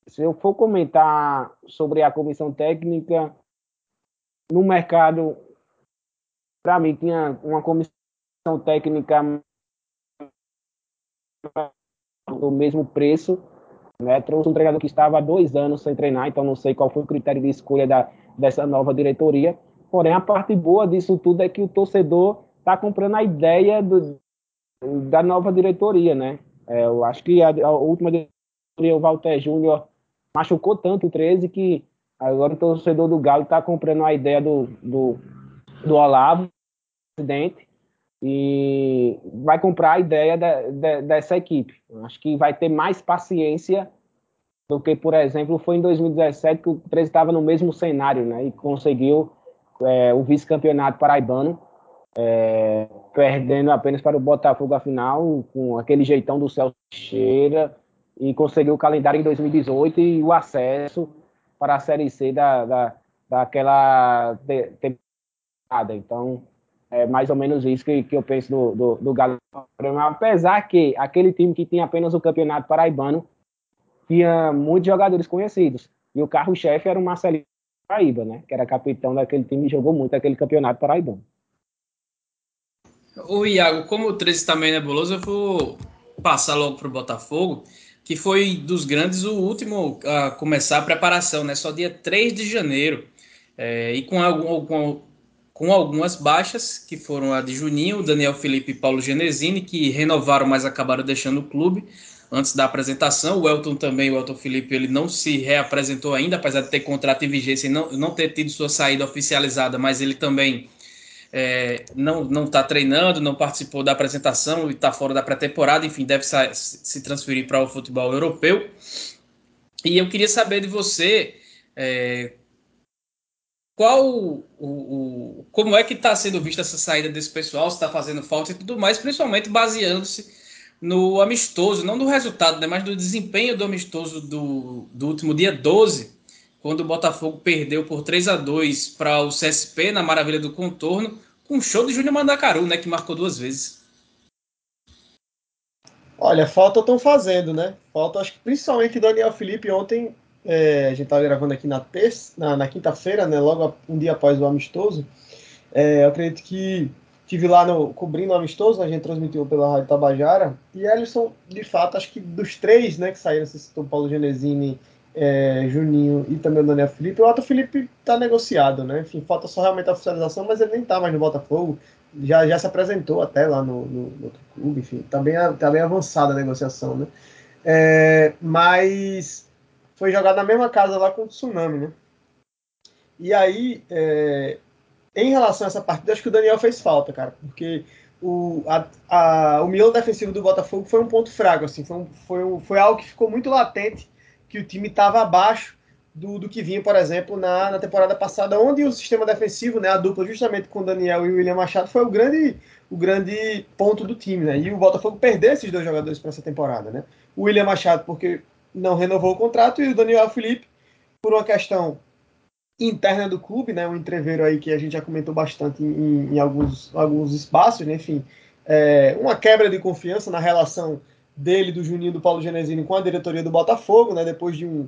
se eu for comentar sobre a comissão técnica, no mercado, para mim, tinha uma comissão técnica do mesmo preço. Né? Trouxe um treinador que estava há dois anos sem treinar, então não sei qual foi o critério de escolha da, dessa nova diretoria. Porém, a parte boa disso tudo é que o torcedor está comprando a ideia do, da nova diretoria, né? É, eu acho que a, a, última diretoria, o Walter Júnior, machucou tanto o 13 que agora o torcedor do Galo está comprando a ideia do, do, do Olavo, presidente, e vai comprar a ideia de, de, dessa equipe. Acho que vai ter mais paciência do que, por exemplo, foi em 2017 que o 13 estava no mesmo cenário, né? E conseguiu é, o vice-campeonato paraibano é, perdendo apenas para o Botafogo a final, com aquele jeitão do Celso Cheira, e conseguiu o calendário em 2018 e o acesso para a Série C da, da, daquela temporada. Então, é mais ou menos isso que, que eu penso do, do, do Galo. Apesar que aquele time que tinha apenas o campeonato paraibano tinha muitos jogadores conhecidos. E o carro-chefe era o Marcelinho Paraíba, né? Que era capitão daquele time e jogou muito aquele campeonato paraibano. O Iago, como o 13 também é nebuloso, eu vou passar logo para o Botafogo, que foi dos grandes o último a começar a preparação, né? Só dia 3 de janeiro. É, e com, algum, com, com, algumas baixas, que foram a de Juninho, Daniel Felipe e Paulo Genesini, que renovaram, mas acabaram deixando o clube antes da apresentação. O Elton também, o Elton Felipe, ele não se reapresentou ainda, apesar de ter contrato em vigência e não, não ter tido sua saída oficializada, mas ele também é, não está treinando, não participou da apresentação e está fora da pré-temporada, enfim, deve se transferir para o futebol europeu. E eu queria saber de você é, qual o, o, como é que está sendo vista essa saída desse pessoal, se está fazendo falta e tudo mais, principalmente baseando-se no amistoso, não do resultado, né, mas do desempenho do amistoso do, do último dia 12, quando o Botafogo perdeu por 3 a 2 para o CSP na Maravilha do Contorno, com um show de Júnior Mandacaru, né, que marcou duas vezes. Olha, falta estão fazendo, né? Falta, acho que principalmente Daniel Felipe ontem, é, a gente estava gravando aqui na terça, na, na quinta-feira, né? Logo um dia após o amistoso. É, eu acredito que tive lá no, cobrindo o amistoso, a gente transmitiu pela Rádio Tabajara, e Ellison, de fato, acho que dos três, né, que saíram, você citou Paulo Genesini, é, Juninho e também o Daniel Felipe. O Otto Felipe está negociado, né? Enfim, falta só realmente a oficialização, mas ele nem está mais no Botafogo. Já, já se apresentou até lá no, no, no clube, enfim, está bem, tá bem avançada a negociação, né? É, mas foi jogado na mesma casa lá com o Tsunami, né? E aí, é, em relação a essa partida, acho que o Daniel fez falta, cara, porque o, a, a, o miolo defensivo do Botafogo foi um ponto fraco, assim, foi, um, foi, um, foi algo que ficou muito latente, que o time estava abaixo do, do, que vinha, por exemplo, na, na temporada passada, onde o sistema defensivo, né, a dupla justamente com o Daniel e o William Machado, foi o grande, o grande ponto do time, né? E o Botafogo perdeu esses dois jogadores para essa temporada, né? O William Machado, porque não renovou o contrato, e o Daniel Felipe, por uma questão interna do clube, né? Um entreveiro aí que a gente já comentou bastante em, em alguns, alguns espaços, né? Enfim, é, uma quebra de confiança na relação dele, do Juninho do Paulo Genesini com a diretoria do Botafogo, né? Depois de um,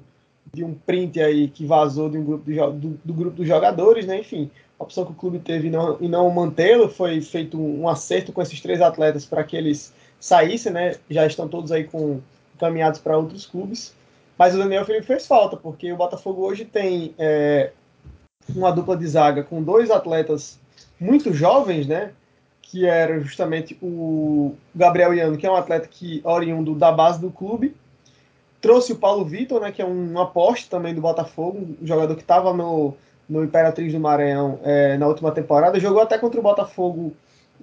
de um print aí que vazou de um grupo de, do, do, grupo dos jogadores, né? Enfim, a opção que o clube teve em não, não mantê-lo foi feito um acerto com esses três atletas para que eles saíssem, né? Já estão todos aí com encaminhados para outros clubes. Mas o Daniel Felipe fez falta, porque o Botafogo hoje tem é, uma dupla de zaga com dois atletas muito jovens, né? Que era justamente o Gabriel Iano, que é um atleta que oriundo da base do clube. Trouxe o Paulo Vitor, né? Que é um aposte também do Botafogo, um jogador que estava no, no Imperatriz do Maranhão é, na última temporada. Jogou até contra o Botafogo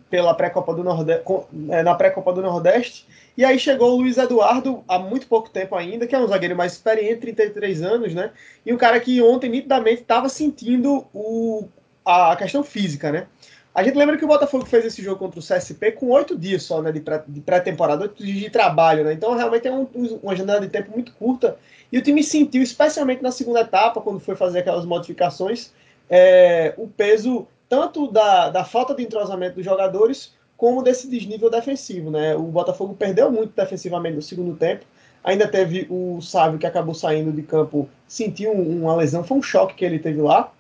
pela pré-copa do Nordeste, é, na pré-copa do Nordeste. E aí chegou o Luiz Eduardo há muito pouco tempo ainda, que é um zagueiro mais experiente, 33 anos, né? E um cara que ontem nitidamente estava sentindo o, a questão física, né? A gente lembra que o Botafogo fez esse jogo contra o CSP com oito dias só né, de pré-temporada, oito dias de trabalho, né? Então realmente é um, uma janela de tempo muito curta. E o time sentiu, especialmente na segunda etapa, quando foi fazer aquelas modificações, é, o peso tanto da, da falta de entrosamento dos jogadores como desse desnível defensivo. Né? O Botafogo perdeu muito defensivamente no segundo tempo. Ainda teve o Sávio que acabou saindo de campo, sentiu uma lesão, foi um choque que ele teve lá,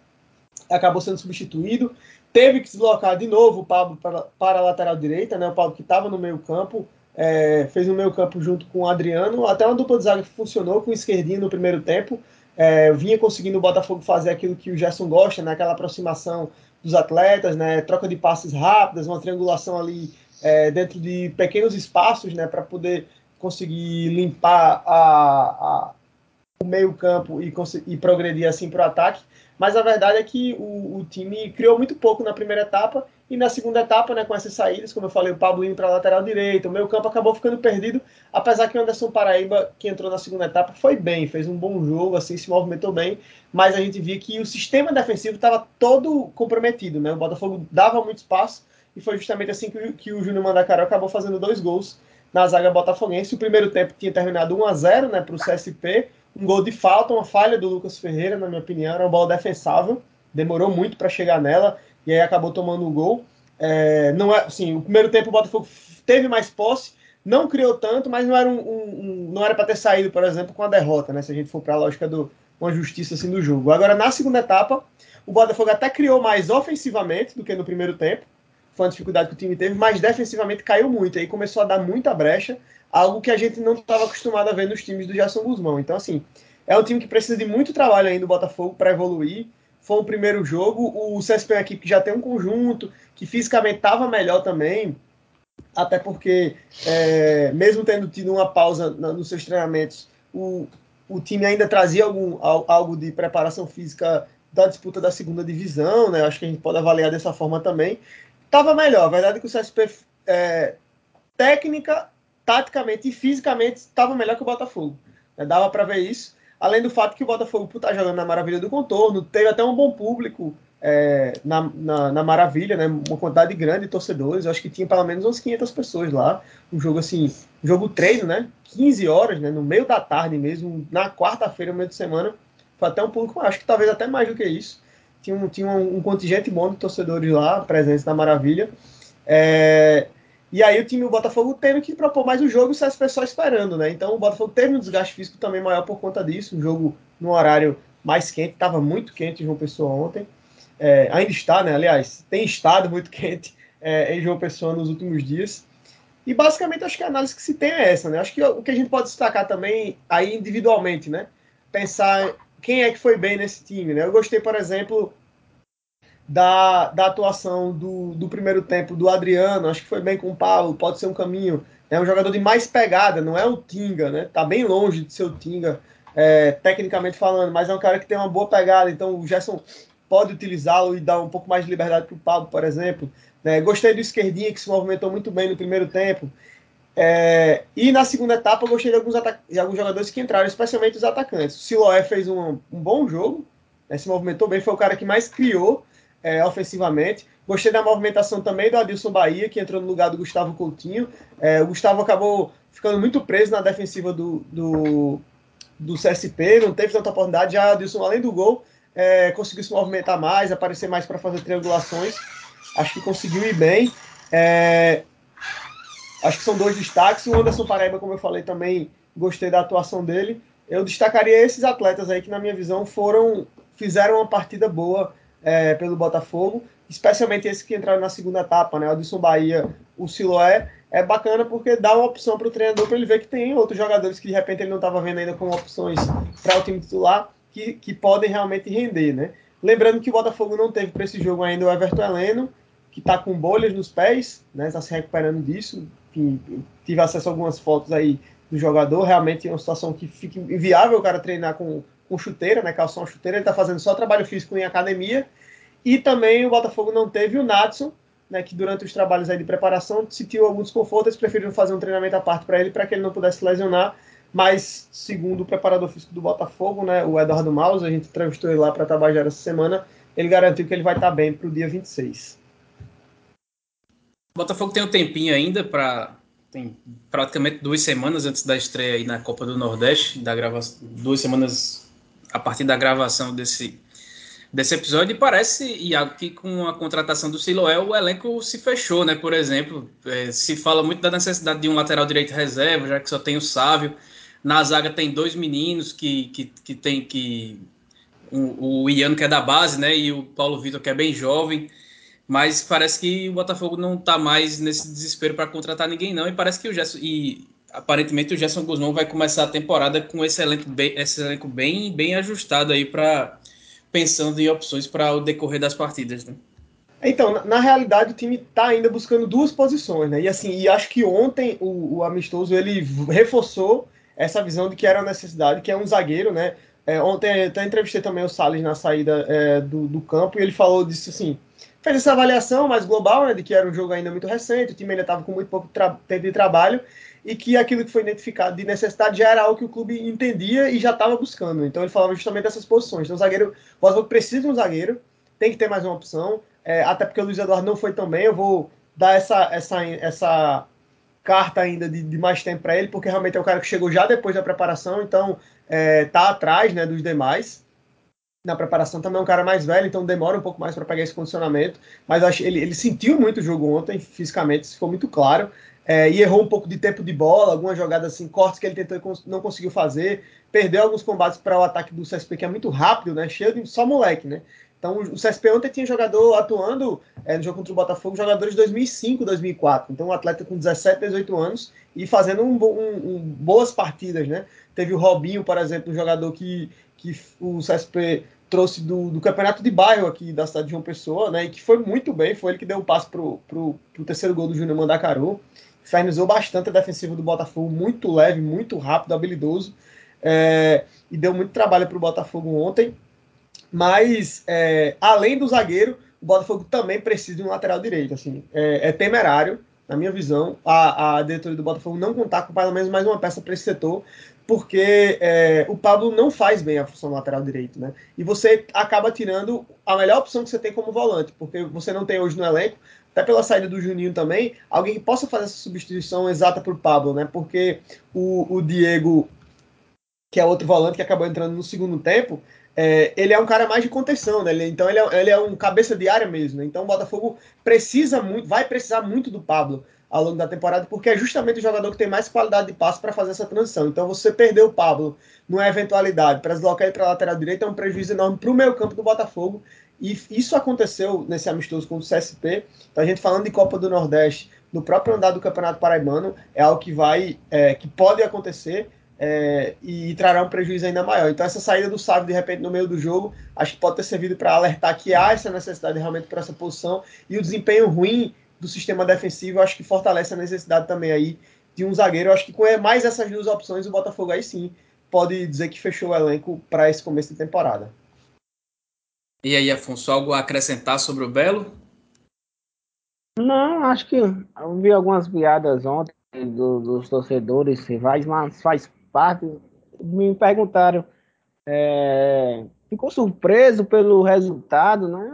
acabou sendo substituído. Teve que deslocar de novo o Pablo para, para a lateral direita, né? o Pablo que estava no meio campo, é, fez o meio campo junto com o Adriano, até uma dupla de zaga que funcionou com o esquerdinho no primeiro tempo. É, vinha conseguindo o Botafogo fazer aquilo que o Gerson gosta, né? aquela aproximação dos atletas, né? Troca de passes rápidas, uma triangulação ali é, dentro de pequenos espaços, né? Para poder conseguir limpar a, a, o meio campo e, e progredir assim para o ataque. Mas a verdade é que o, o, time criou muito pouco na primeira etapa e na segunda etapa, né, com essas saídas, como eu falei, o Pablo indo para a lateral direita, o meio campo acabou ficando perdido, apesar que o Anderson Paraíba, que entrou na segunda etapa, foi bem, fez um bom jogo, assim, se movimentou bem, mas a gente via que o sistema defensivo estava todo comprometido, né? O Botafogo dava muito espaço e foi justamente assim que, que o Júnior Mandacaró acabou fazendo dois gols na zaga botafoguense. O primeiro tempo tinha terminado 1 a 0 né, para o CSP, um gol de falta, uma falha do Lucas Ferreira, na minha opinião, era uma bola defensável, demorou muito para chegar nela e aí acabou tomando o gol. É, não é, assim, o primeiro tempo o Botafogo teve mais posse, não criou tanto, mas não era um, um, um não era para ter saído, por exemplo, com a derrota, né? Se a gente for para a lógica do uma justiça assim do jogo. Agora na segunda etapa, o Botafogo até criou mais ofensivamente do que no primeiro tempo. Foi uma dificuldade que o time teve, mas defensivamente caiu muito. Aí começou a dar muita brecha, algo que a gente não estava acostumado a ver nos times do Gerson Guzmão. Então, assim, é um time que precisa de muito trabalho ainda, o Botafogo, para evoluir foi o primeiro jogo. O CSP é uma equipe que já tem um conjunto, que fisicamente estava melhor também, até porque, é, mesmo tendo tido uma pausa nos seus treinamentos, o, o time ainda trazia algum, algo de preparação física da disputa da segunda divisão, né? Acho que a gente pode avaliar dessa forma também. Estava melhor, a verdade é que o CSP, é, técnica, taticamente e fisicamente, estava melhor que o Botafogo. Né? Dava para ver isso. Além do fato que o Botafogo, estar jogando na Maravilha do Contorno, teve até um bom público é, na, na, na, Maravilha, né? Uma quantidade grande de torcedores. Eu acho que tinha pelo menos umas 500 pessoas lá. Um jogo assim, um jogo treino, né? 15 horas, né? No meio da tarde mesmo, na quarta-feira, no meio de semana. Foi até um público, acho que talvez até mais do que isso. Tinha um, tinha um, um contingente bom de torcedores lá, presentes na Maravilha. É, e aí o time do Botafogo teve que propor mais o jogo e o CSP esperando, né? Então o Botafogo teve um desgaste físico também maior por conta disso. Um jogo no horário mais quente, estava muito quente em João Pessoa ontem. É, ainda está, né? Aliás, tem estado muito quente é, em João Pessoa nos últimos dias. E basicamente acho que a análise que se tem é essa, né? Acho que o que a gente pode destacar também aí individualmente, né? Pensar quem é que foi bem nesse time, né? Eu gostei, por exemplo, da, da atuação do, do primeiro tempo do Adriano, acho que foi bem com o Paulo, pode ser um caminho. É um jogador de mais pegada, não é o Tinga, né? Tá bem longe de ser o Tinga, é, tecnicamente falando, mas é um cara que tem uma boa pegada, então o Gerson pode utilizá-lo e dar um pouco mais de liberdade para o por exemplo. Né? Gostei do esquerdinha, que se movimentou muito bem no primeiro tempo. É, e na segunda etapa, gostei de alguns, de alguns jogadores que entraram, especialmente os atacantes. O Siloé fez um, um bom jogo, né, se movimentou bem, foi o cara que mais criou é, ofensivamente. Gostei da movimentação também do Adilson Bahia, que entrou no lugar do Gustavo Coutinho. É, o Gustavo acabou ficando muito preso na defensiva do, do, do CSP, não teve tanta oportunidade. Já o Adilson, além do gol, é, conseguiu se movimentar mais, aparecer mais para fazer triangulações. Acho que conseguiu ir bem. É, acho que são dois destaques. O Anderson Paraíba, como eu falei, também gostei da atuação dele. Eu destacaria esses atletas aí que, na minha visão, foram fizeram uma partida boa é, pelo Botafogo, especialmente esses que entraram na segunda etapa, né? O Adilson Bahia, o Siloé, é bacana porque dá uma opção para o treinador para ele ver que tem outros jogadores que de repente ele não estava vendo ainda como opções para o time titular que, que podem realmente render, né? Lembrando que o Botafogo não teve para esse jogo ainda o Everton Heleno, que está com bolhas nos pés, né? Está se recuperando disso. Enfim, tive acesso a algumas fotos aí do jogador. Realmente é uma situação que fica inviável o cara treinar com, com chuteira, né? Calção chuteira. Ele está fazendo só trabalho físico em academia. E também o Botafogo não teve o Natson, né, que durante os trabalhos aí de preparação sentiu algum desconforto, eles preferiram fazer um treinamento à parte para ele, para que ele não pudesse lesionar. Mas, segundo o preparador físico do Botafogo, né, o Eduardo Maus, a gente entrevistou ele lá para trabalhar essa semana, ele garantiu que ele vai estar bem para o dia 26. O Botafogo tem um tempinho ainda para tem praticamente duas semanas antes da estreia aí na Copa do Nordeste, da gravação, duas semanas a partir da gravação desse desse episódio e parece, Iago, que com a contratação do Siloé o elenco se fechou, né? Por exemplo, é, se fala muito da necessidade de um lateral direito reserva, já que só tem o Sávio. Na zaga tem dois meninos que, que, que tem que. O, o Iano, que é da base, né? E o Paulo Vitor, que é bem jovem. Mas parece que o Botafogo não está mais nesse desespero para contratar ninguém, não. E parece que o Gerson. E aparentemente o Gerson Guzmão vai começar a temporada com esse elenco bem, esse elenco bem, bem ajustado aí para pensando em opções para o decorrer das partidas, né? Então, na, realidade, o time está ainda buscando duas posições, né? E assim, e acho que ontem o, o, amistoso ele reforçou essa visão de que era uma necessidade, que é um zagueiro, né? É, ontem até entrevistei também o Salles na saída é, do, do campo e ele falou disso assim, fez essa avaliação mais global, né, de que era um jogo ainda muito recente, o time ainda estava com muito pouco tempo de trabalho e que aquilo que foi identificado de necessidade já era algo que o clube entendia e já estava buscando. Então ele falava justamente dessas posições. Então o zagueiro, o Botafogo precisa de um zagueiro, tem que ter mais uma opção, é, até porque o Luiz Eduardo não foi tão bem. Eu vou dar essa, essa, essa carta ainda de, de mais tempo para ele, porque realmente é um cara que chegou já depois da preparação, então é, tá atrás né, dos demais. Na preparação também é um cara mais velho, então demora um pouco mais para pegar esse condicionamento. Mas acho, ele, ele sentiu muito o jogo ontem, fisicamente, isso ficou muito claro é, e errou um pouco de tempo de bola, algumas jogadas assim, cortes que ele tentou e não conseguiu fazer, perdeu alguns combates para o ataque do CSP, que é muito rápido, né? Cheio de só moleque, né? Então o CSP ontem tinha jogador atuando é, no jogo contra o Botafogo, jogadores de 2005, 2004. Então um atleta com 17, 18 anos e fazendo um, um, um, boas partidas, né? Teve o Robinho, por exemplo, um jogador que, que o CSP trouxe do, do, campeonato de bairro aqui da cidade de João Pessoa, né? E que foi muito bem, foi ele que deu o passe pro, pro, pro terceiro gol do Júnior Mandacaru infernizou bastante a defensiva do Botafogo, muito leve, muito rápido, habilidoso, é, e deu muito trabalho para o Botafogo ontem. Mas, é, além do zagueiro, o Botafogo também precisa de um lateral direito. Assim, é, é temerário, na minha visão, a, a diretoria do Botafogo não contar com pelo menos mais uma peça para esse setor, porque é, o Pablo não faz bem a função lateral direito, né? E você acaba tirando a melhor opção que você tem como volante, porque você não tem hoje no elenco até pela saída do Juninho também, alguém que possa fazer essa substituição exata por Pablo, né? Porque o, o Diego, que é outro volante que acabou entrando no segundo tempo, é, ele é um cara mais de contenção, né? Ele, então ele é, ele é, um cabeça de área mesmo. Né? Então o Botafogo precisa muito, vai precisar muito do Pablo ao longo da temporada, porque é justamente o jogador que tem mais qualidade de passe para fazer essa transição. Então você perder o Pablo numa eventualidade para deslocar ele para a lateral direita é um prejuízo enorme para o meio campo do Botafogo e isso aconteceu nesse amistoso com o CSP. Então a gente falando de Copa do Nordeste, no próprio andar do Campeonato Paraibano, é algo que vai, é, que pode acontecer é, e, e, trará um prejuízo ainda maior. Então essa saída do Sávio de repente no meio do jogo, acho que pode ter servido para alertar que há essa necessidade realmente por essa posição e o desempenho ruim do sistema defensivo, acho que fortalece a necessidade também aí de um zagueiro. acho que com mais essas duas opções, o Botafogo aí sim pode dizer que fechou o elenco para esse começo de temporada. E aí, Afonso, algo a acrescentar sobre o Belo? Não, acho que eu vi algumas piadas ontem do, dos torcedores rivais, mas faz parte. Me perguntaram, é, ficou surpreso pelo resultado, né?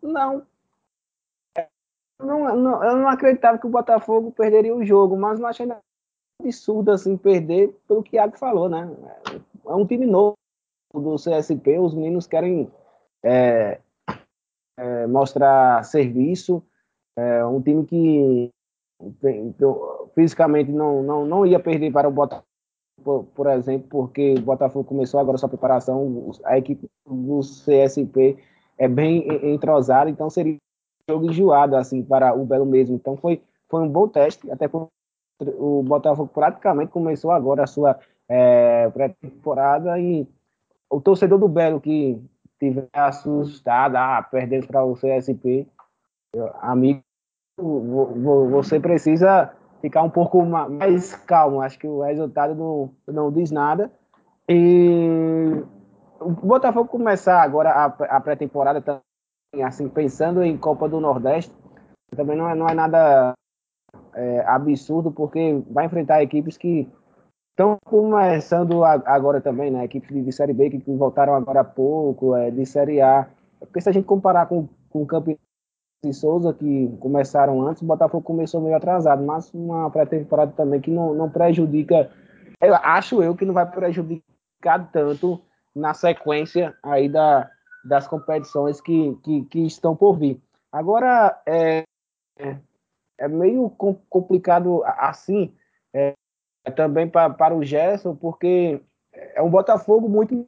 Não. Não, não. Eu não acreditava que o Botafogo perderia o jogo, mas não achei nada absurdo assim perder pelo que Iago falou, né? É um time novo do CSP, os meninos querem é, é, mostrar serviço, é um time que fisicamente não, não, não ia perder para o Botafogo, por, por, exemplo, porque o Botafogo começou agora sua preparação, a equipe do CSP é bem entrosada, então seria um jogo enjoado assim para o Belo mesmo. Então foi, foi um bom teste, até porque o Botafogo praticamente começou agora a sua é, pré-temporada e o torcedor do Belo que tiver assustado, ah, perdendo para o CSP, amigo, você precisa ficar um pouco mais calmo. Acho que o resultado não, não diz nada. E o Botafogo começar agora a, a pré-temporada assim pensando em Copa do Nordeste também não é, não é nada é, absurdo porque vai enfrentar equipes que estão começando agora também, né? Equipes de, Série B que voltaram agora há pouco, é, de Série A. Porque se a gente comparar com, com o Campeonato de Souza, que começaram antes, o Botafogo começou meio atrasado, mas uma pré-temporada também que não, não prejudica, eu acho eu que não vai prejudicar tanto na sequência aí da, das competições que, que, que estão por vir. Agora, é, é meio complicado assim, é, também pra, para o Gerson, porque é um Botafogo muito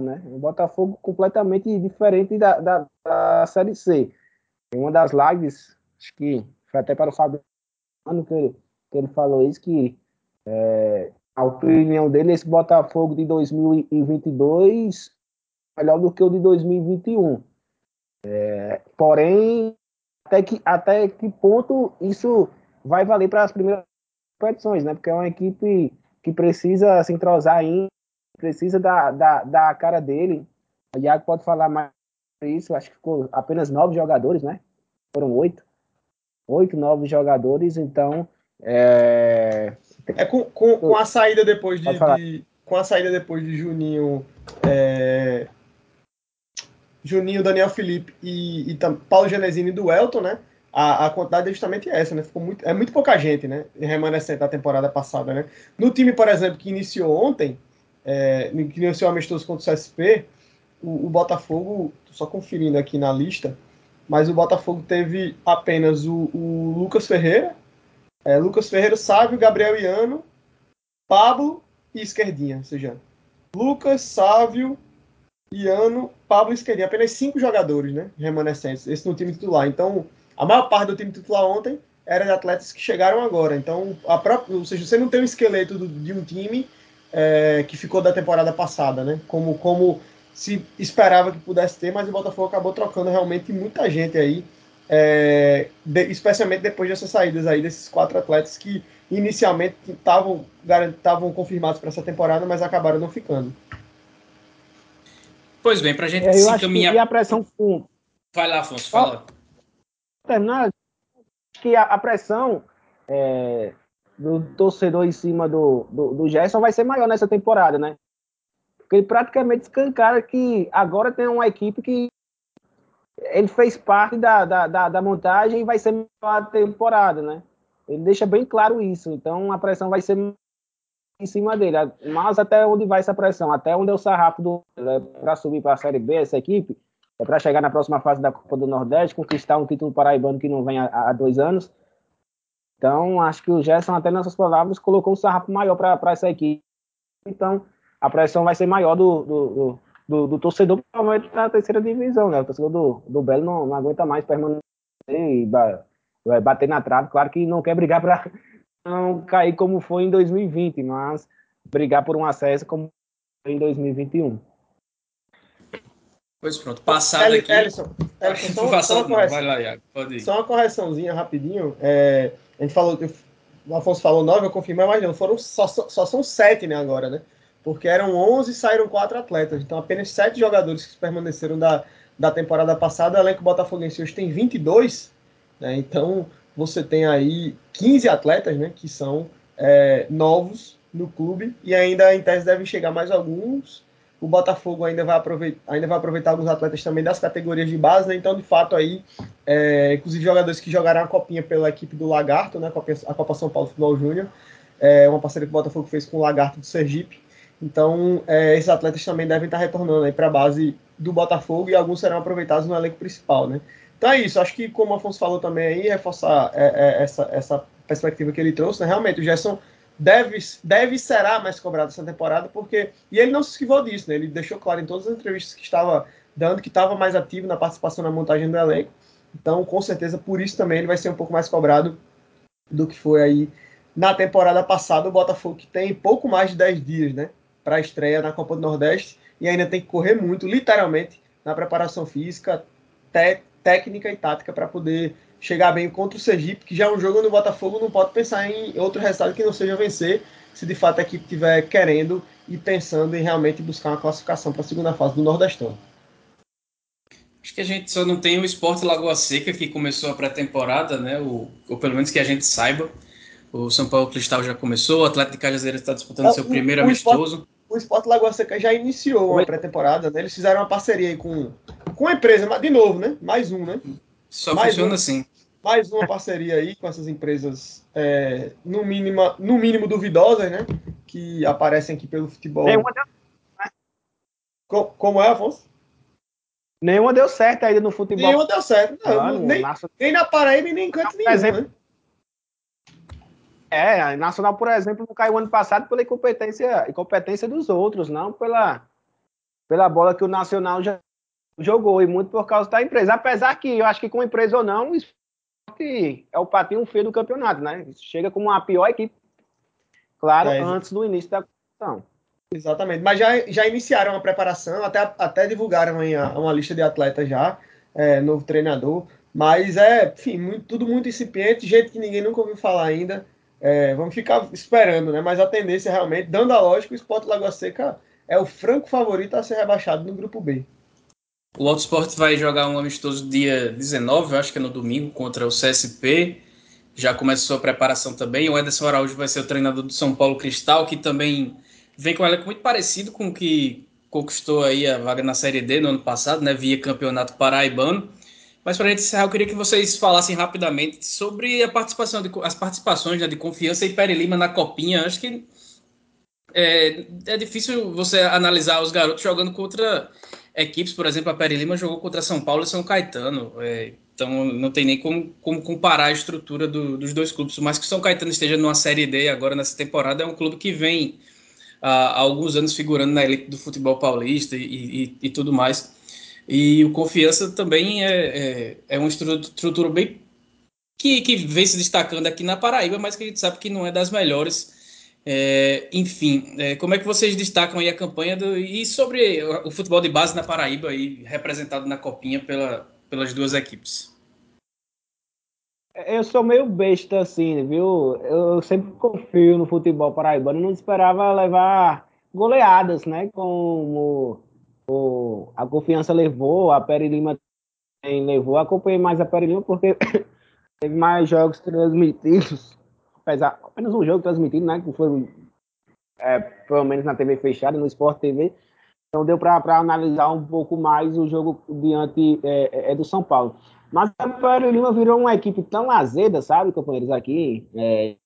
né? Um Botafogo completamente diferente da, da, da Série C. Uma das lives, acho que foi até para o Fabiano que ele, que ele falou isso, que é, a opinião dele, esse Botafogo de 2022 é melhor do que o de 2021. É, porém, até que, até que ponto isso vai valer para as primeiras competições, né? Porque é uma equipe que precisa se entrosar ainda, precisa da, da, da cara dele. O Iago pode falar mais isso, acho que ficou apenas nove jogadores, né? Foram oito. Oito, nove jogadores, então. É, é com, com, com a saída depois de, de, Com a saída depois de Juninho. É, Juninho, Daniel Felipe e, e Paulo Genesini do Elton, né? a, a quantidade é justamente essa, né? Ficou muito, é muito pouca gente, né? Remanescente da temporada passada, né? No time, por exemplo, que iniciou ontem, é, que iniciou amistoso contra o CSP, o, o Botafogo, só conferindo aqui na lista, mas o Botafogo teve apenas o, o Lucas Ferreira, é, Lucas Ferreira, Sávio, Gabriel Iano, Pablo e Esquerdinha, ou seja, Lucas, Sávio, Iano, Pablo e Esquerdinha, apenas cinco jogadores, né, remanescentes, esse no time titular. Então, a maior parte do time titular ontem era de atletas que chegaram agora. Então, a própria, ou seja, você não tem um esqueleto do, de um time é, que ficou da temporada passada, né? Como, como se esperava que pudesse ter, mas o Botafogo acabou trocando realmente muita gente aí, é, de, especialmente depois dessas saídas aí desses quatro atletas que inicialmente estavam confirmados para essa temporada, mas acabaram não ficando. Pois bem, para a gente é, se encaminhar. E a pressão. Vai lá, Afonso, fala terminar, que a, a pressão é, do torcedor em cima do, do, do Gerson vai ser maior nessa temporada, né? Ele praticamente escancara que agora tem uma equipe que ele fez parte da, da, da, da montagem e vai ser a temporada, né? Ele deixa bem claro isso. Então a pressão vai ser em cima dele. Mas até onde vai essa pressão? Até onde é o sarrafo do para subir para a Série B, essa equipe? é para chegar na próxima fase da Copa do Nordeste, conquistar um título paraibano que não vem há, há dois anos. Então, acho que o Gerson, até nessas palavras, colocou um sarrafo maior para essa equipe. Então, a pressão vai ser maior do, do, do, do torcedor, provavelmente, da terceira divisão. Né? O torcedor do, do Belo não, não aguenta mais permanecer e bater na trave. Claro que não quer brigar para não cair como foi em 2020, mas brigar por um acesso como foi em 2021. Pois pronto, passado aqui. Ellison, Ellison só, passado, só não, vai lá, Iago, pode ir. Só uma correçãozinha rapidinho. É, a gente falou, o Afonso falou nove, eu confirmei, mas não, foram, só, só são sete né, agora, né? Porque eram onze e saíram quatro atletas. Então apenas sete jogadores que permaneceram da, da temporada passada. O elenco botafoguense hoje tem 22, Né? Então, você tem aí 15 atletas né, que são é, novos no clube e ainda em tese devem chegar mais alguns. O Botafogo ainda vai aproveitar, ainda vai aproveitar alguns atletas também das categorias de base, né? Então, de fato, aí, é, inclusive jogadores que jogarão a copinha pela equipe do Lagarto, né? A Copa São Paulo Futebol Júnior, é uma parceria que o Botafogo fez com o Lagarto do Sergipe. Então, é, esses atletas também devem estar retornando aí para a base do Botafogo e alguns serão aproveitados no elenco principal, né? Então é isso, acho que como o Afonso falou também aí, reforçar é, é, essa, essa perspectiva que ele trouxe, né? Realmente, o Gerson deve, deve será mais cobrado essa temporada, porque. E ele não se esquivou disso, né? Ele deixou claro em todas as entrevistas que estava dando que estava mais ativo na participação na montagem do elenco. Então, com certeza, por isso também ele vai ser um pouco mais cobrado do que foi aí na temporada passada. O Botafogo que tem pouco mais de 10 dias, né? Para a estreia na Copa do Nordeste e ainda tem que correr muito, literalmente, na preparação física, técnica e tática para poder chegar bem contra o Sergipe, que já é um jogo no Botafogo não pode pensar em outro resultado que não seja vencer, se de fato a equipe estiver querendo e pensando em realmente buscar uma classificação para a segunda fase do Nordestão. Acho que a gente só não tem o Esporte Lagoa Seca, que começou a pré-temporada, né? O, ou pelo menos que a gente saiba. O São Paulo Cristal já começou, o Atlético de Cajazeiras está disputando seu primeiro o amistoso. Esporte, o Esporte Lagoa Seca já iniciou uma pré-temporada, né? Eles fizeram uma parceria aí com, com a empresa, mas de novo, né? Mais um, né? Só Mais funciona um. assim mais uma parceria aí com essas empresas, é, no, mínimo, no mínimo duvidosas, né? Que aparecem aqui pelo futebol. Nenhuma deu... como, como é, Afonso? Nenhuma deu certo ainda no futebol. Nenhuma deu certo. Não, Mano, nem, nem na Paraíba nem em canto nenhum, exemplo, né? É, a Nacional, por exemplo, não caiu ano passado pela incompetência, incompetência dos outros, não pela, pela bola que o Nacional já jogou, e muito por causa da empresa. Apesar que eu acho que com empresa ou não, que é o patinho feio do campeonato, né? Chega como a pior equipe, claro, é, antes do início da competição. Exatamente, mas já, já iniciaram a preparação, até, até divulgaram aí uma lista de atletas já, é, novo treinador, mas é, enfim, muito, tudo muito incipiente, gente que ninguém nunca ouviu falar ainda, é, vamos ficar esperando, né? Mas a tendência realmente, dando a lógica, o Sport Lagoa Seca é o franco favorito a ser rebaixado no grupo B. O Autosport vai jogar um amistoso dia 19, acho que é no domingo, contra o CSP. Já começou a preparação também. O Ederson Araújo vai ser o treinador do São Paulo Cristal, que também vem com um muito parecido com o que conquistou aí a vaga na Série D no ano passado, né, via campeonato paraibano. Mas para a gente encerrar, eu queria que vocês falassem rapidamente sobre a participação de, as participações né, de Confiança e Pere Lima na Copinha. Acho que é, é difícil você analisar os garotos jogando contra equipes, por exemplo, a Peri Lima jogou contra São Paulo e São Caetano. É, então não tem nem como, como comparar a estrutura do, dos dois clubes. Mas que o São Caetano esteja numa Série D agora nessa temporada, é um clube que vem há, alguns anos figurando na elite do futebol paulista e, e, e tudo mais. E o Confiança também é, é, é uma estrutura bem que, que vem se destacando aqui na Paraíba, mas que a gente sabe que não é das melhores é, enfim, é, como é que vocês destacam aí a campanha do, e sobre o futebol de base na Paraíba aí, representado na Copinha pela, pelas duas equipes? Eu sou meio besta assim, viu? Eu sempre confio no futebol paraibano, não esperava levar goleadas, né? Como o, a confiança levou, a Peri Lima também levou. Acompanhei mais a Peri Lima porque teve mais jogos transmitidos apesar, apenas um jogo transmitido, né? Que foi é, pelo menos na TV fechada, no Sport TV. Então deu para analisar um pouco mais o jogo diante é, é, é do São Paulo. Mas o Império Lima virou uma equipe tão azeda, sabe, companheiros, aqui, é,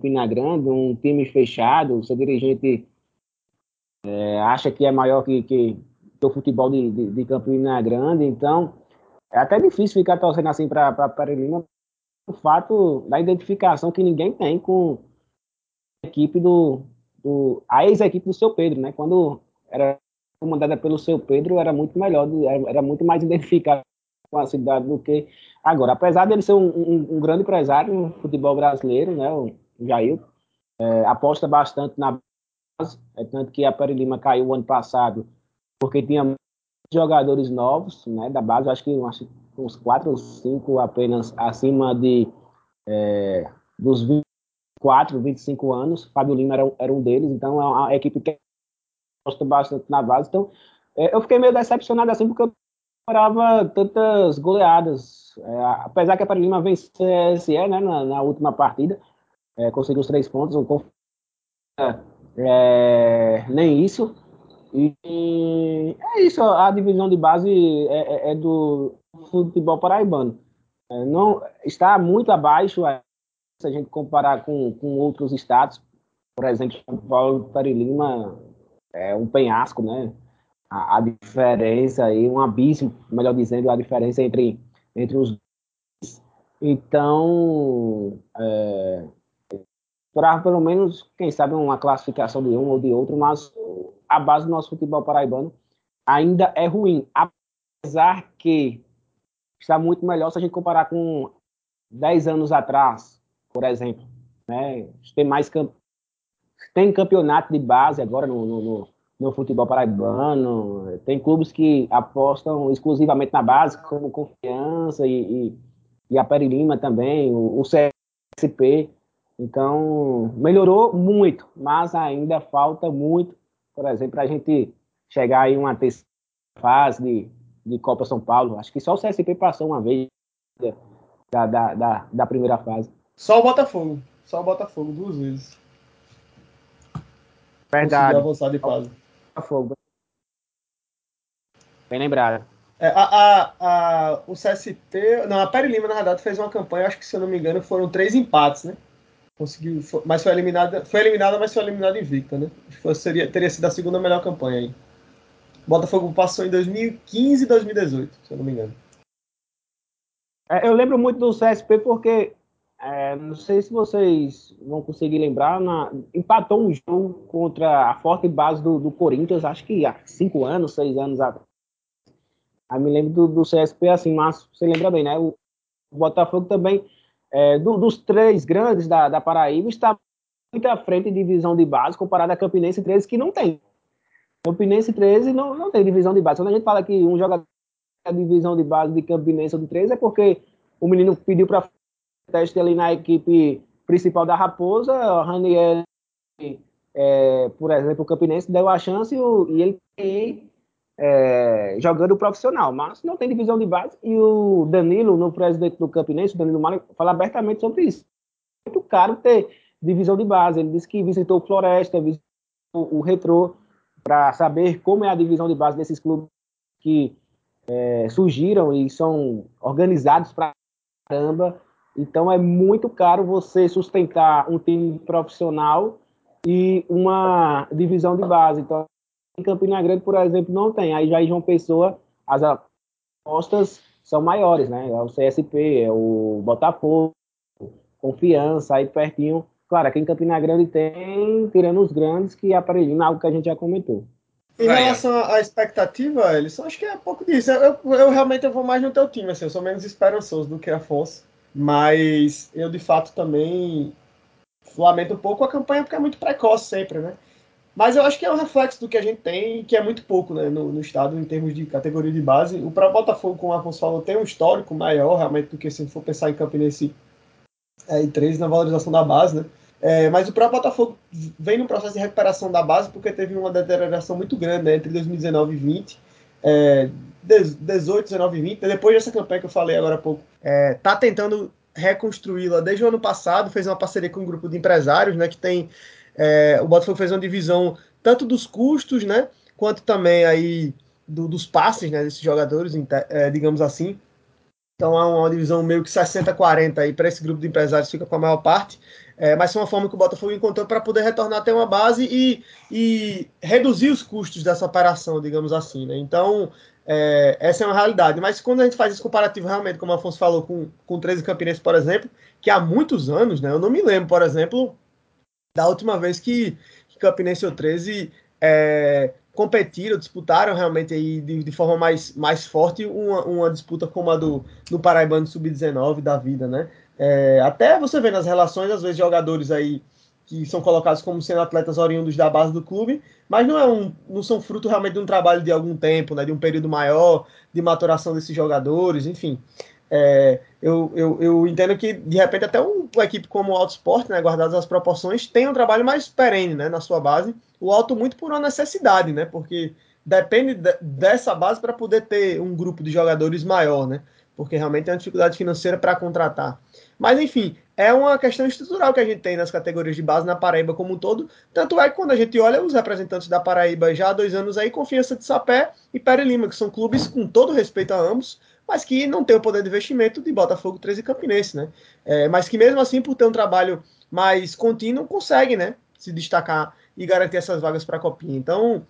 Pina Grande, um time fechado, seu dirigente é, acha que é maior que, que futebol de, de, de Campina Grande, então é até difícil ficar torcendo assim para a Lima, o fato da identificação que ninguém tem com a equipe do, do a ex-equipe do seu Pedro, né? Quando era comandada pelo seu Pedro, era muito melhor, era muito mais identificado com a cidade do que agora. Apesar dele ser um, um, um grande empresário no futebol brasileiro, né? O Jair é, aposta bastante na base, é tanto que a Peri caiu ano passado porque tinha jogadores novos, né? Da base, acho que acho, uns 4 ou 5 apenas acima de é, dos 24, 25 anos. Fábio Lima era, era, um deles, então é uma equipe que gosta bastante na base. Então, é, eu fiquei meio decepcionado assim, porque eu esperava tantas goleadas. É, apesar que a Paris Lima venceu a né, na, na última partida, é, conseguiu os três pontos, o é, nem isso. E, é isso, a divisão de base é, é, é do futebol paraibano. É, não, está muito abaixo, se a gente comparar com, com outros estados, por exemplo, São Paulo e Lima é um penhasco, né? A, a, diferença aí, um abismo, melhor dizendo, a diferença entre, entre os dois. Então, é, pelo menos, quem sabe, uma classificação de um ou de outro, mas a base do nosso futebol paraibano ainda é ruim, apesar que está muito melhor se a gente comparar com 10 anos atrás, por exemplo. Né? Tem mais camp... tem campeonato de base agora no, no, no, futebol paraibano, tem clubes que apostam exclusivamente na base, como Confiança e, e, e a Perilima também, o, o CSP. Então, melhorou muito, mas ainda falta muito, por exemplo, para a gente chegar em uma terceira fase de, de Copa São Paulo. Acho que só o CSP passou uma vez da, da, da, da primeira fase. Só o Botafogo. Só o Botafogo, duas vezes. Verdade. avançar de fase. Botafogo. Bem lembrado. É, a, a, a, o CSP. Não, a Peri Lima, na verdade, fez uma campanha, acho que se eu não me engano, foram três empates, né? Conseguiu, mas foi eliminada, foi eliminada, mas foi eliminada invicta, né? Foi, seria, teria sido a segunda melhor campanha aí. Botafogo passou em 2015 e 2018, se eu não me engano. É, eu lembro muito do CSP porque é, não sei se vocês vão conseguir lembrar, na, empatou um jogo contra a forte base do, do, Corinthians, acho que há cinco anos, seis anos atrás. Aí me lembro do, do CSP assim, mas você lembra bem, né? O, o Botafogo também é, do, dos três grandes da, da Paraíba, está muito à frente em divisão de base, comparado à Campinense 13, que não tem. Campinense 13 não, não tem divisão de base. Quando a gente fala que um jogador a divisão de base de Campinense ou de 13, é porque o menino pediu para teste ali na equipe principal da Raposa, o Raniel, é, por exemplo, o Campinense deu a chance e, o, e ele é, jogando profissional, mas não tem divisão de base. E o Danilo, no presidente do Campinense, o Danilo Mário, fala abertamente sobre isso. É muito caro ter divisão de base. Ele disse que visitou o Floresta, visitou o, o Retrô, para saber como é a divisão de base desses clubes que é, surgiram e são organizados para caramba. Então é muito caro você sustentar um time profissional e uma divisão de base. Então em Campina Grande, por exemplo, não tem. Aí já em João Pessoa, as apostas são maiores, né? É o CSP, é o Botafogo, Confiança, aí pertinho. Claro, aqui em Campina Grande tem, tirando os grandes, que aparelham algo que a gente já comentou. Em relação à expectativa, Elisson, acho que é pouco disso. Eu, eu, eu, realmente eu vou mais no teu time, assim, eu sou menos esperançoso do que Afonso. Mas eu, de fato, também lamento um pouco a campanha, porque é muito precoce sempre, né? Mas eu acho que é um reflexo do que a gente tem, que é muito pouco né, no, no estado em termos de categoria de base. O próprio Botafogo, como o Afonso falou, tem um histórico maior realmente do que se for pensar em Campinense é, e 13 na valorização da base, né? É, mas o próprio Botafogo vem num processo de recuperação da base porque teve uma deterioração muito grande né, entre 2019 e 20. É, 18, 19 e 20. Depois dessa campanha que eu falei agora há pouco, é, tá tentando reconstruí-la desde o ano passado, fez uma parceria com um grupo de empresários, né, que tem é, o Botafogo fez uma divisão tanto dos custos, né, quanto também aí do, dos passes, né, desses jogadores, é, digamos assim. Então há uma divisão meio que 60-40 aí para esse grupo de empresários fica com a maior parte. É, mas foi uma forma que o Botafogo encontrou para poder retornar até uma base e, e, reduzir os custos dessa operação, digamos assim. Né? Então, é, essa é uma realidade. Mas quando a gente faz esse comparativo realmente, como o Afonso falou, com, com 13 Campinense, por exemplo, que há muitos anos, né, eu não me lembro, por exemplo, da última vez que, que Campinense e o 13 é, competiram, disputaram realmente aí de, de, forma mais, mais forte uma, uma disputa como a do, do Paraibano Sub-19 da vida, né? É, até você vê nas relações, às vezes, jogadores aí que são colocados como sendo atletas oriundos da base do clube, mas não é um, não são fruto realmente de um trabalho de algum tempo, né, de um período maior de maturação desses jogadores, enfim. É, eu, eu, eu, entendo que, de repente, até um, uma equipe como o Alto Sport, né, guardadas as proporções, tem um trabalho mais perene né, na sua base. O Alto muito por uma necessidade, né, porque depende de, dessa base para poder ter um grupo de jogadores maior, né? Porque realmente é uma dificuldade financeira para contratar. Mas enfim, é uma questão estrutural que a gente tem nas categorias de base na Paraíba como um todo. Tanto é que quando a gente olha os representantes da Paraíba já há dois anos aí, Confiança de Sapé e Pere Lima, que são clubes com todo respeito a ambos, mas que não tem o poder de investimento de Botafogo 13 e Campinense, né? É, mas que mesmo assim, por ter um trabalho mais contínuo, consegue, né? Se destacar e garantir essas vagas para a Copinha. Então,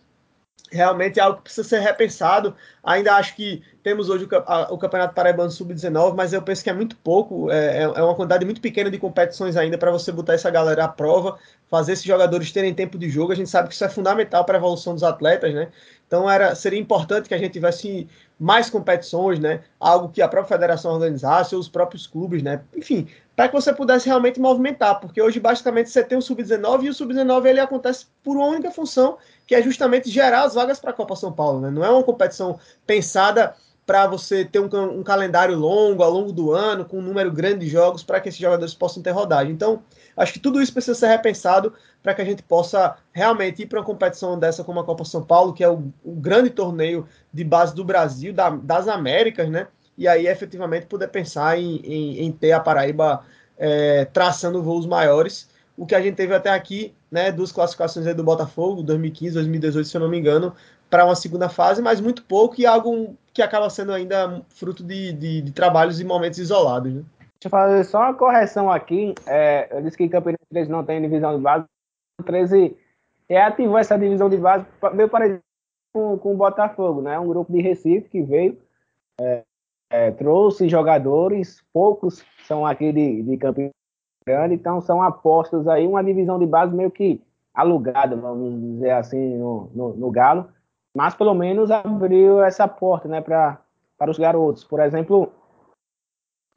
realmente é algo que precisa ser repensado. Ainda acho que temos hoje o, Campeonato Paraibano Sub-19, mas eu penso que é muito pouco, é, é, é uma quantidade muito pequena de competições ainda para você botar essa galera à prova, fazer esses jogadores terem tempo de jogo. A gente sabe que isso é fundamental para a evolução dos atletas, né? Então era, seria importante que a gente tivesse mais competições, né? Algo que a própria federação organizasse, ou os próprios clubes, né? Enfim, para que você pudesse realmente movimentar, porque hoje basicamente você tem o sub-19 e o sub-19 ele acontece por uma única função, que é justamente gerar as vagas para a Copa São Paulo, né? Não é uma competição pensada para você ter um, um, calendário longo ao longo do ano, com um número grande de jogos, para que esses jogadores possam ter rodagem. Então, acho que tudo isso precisa ser repensado para que a gente possa realmente ir para uma competição dessa como a Copa São Paulo, que é o, o grande torneio de base do Brasil, da, das Américas, né? E aí efetivamente poder pensar em, em, em ter a Paraíba é, traçando voos maiores. O que a gente teve até aqui, né? Duas classificações aí do Botafogo, 2015, 2018, se eu não me engano, para uma segunda fase, mas muito pouco e algo que acaba sendo ainda fruto de, de, de trabalhos e momentos isolados. Né? Deixa eu fazer só uma correção aqui. É, eu disse que Campinense 13 não tem divisão de base. O 13 reativou essa divisão de base, meio parecido com, com o Botafogo, né? Um grupo de Recife que veio, é, é, trouxe jogadores, poucos são aqui de, de Campinense Grande, então são apostas aí, uma divisão de base meio que alugada, vamos dizer assim, no, no, no Galo mas pelo menos abriu essa porta né, pra, para os garotos. Por exemplo,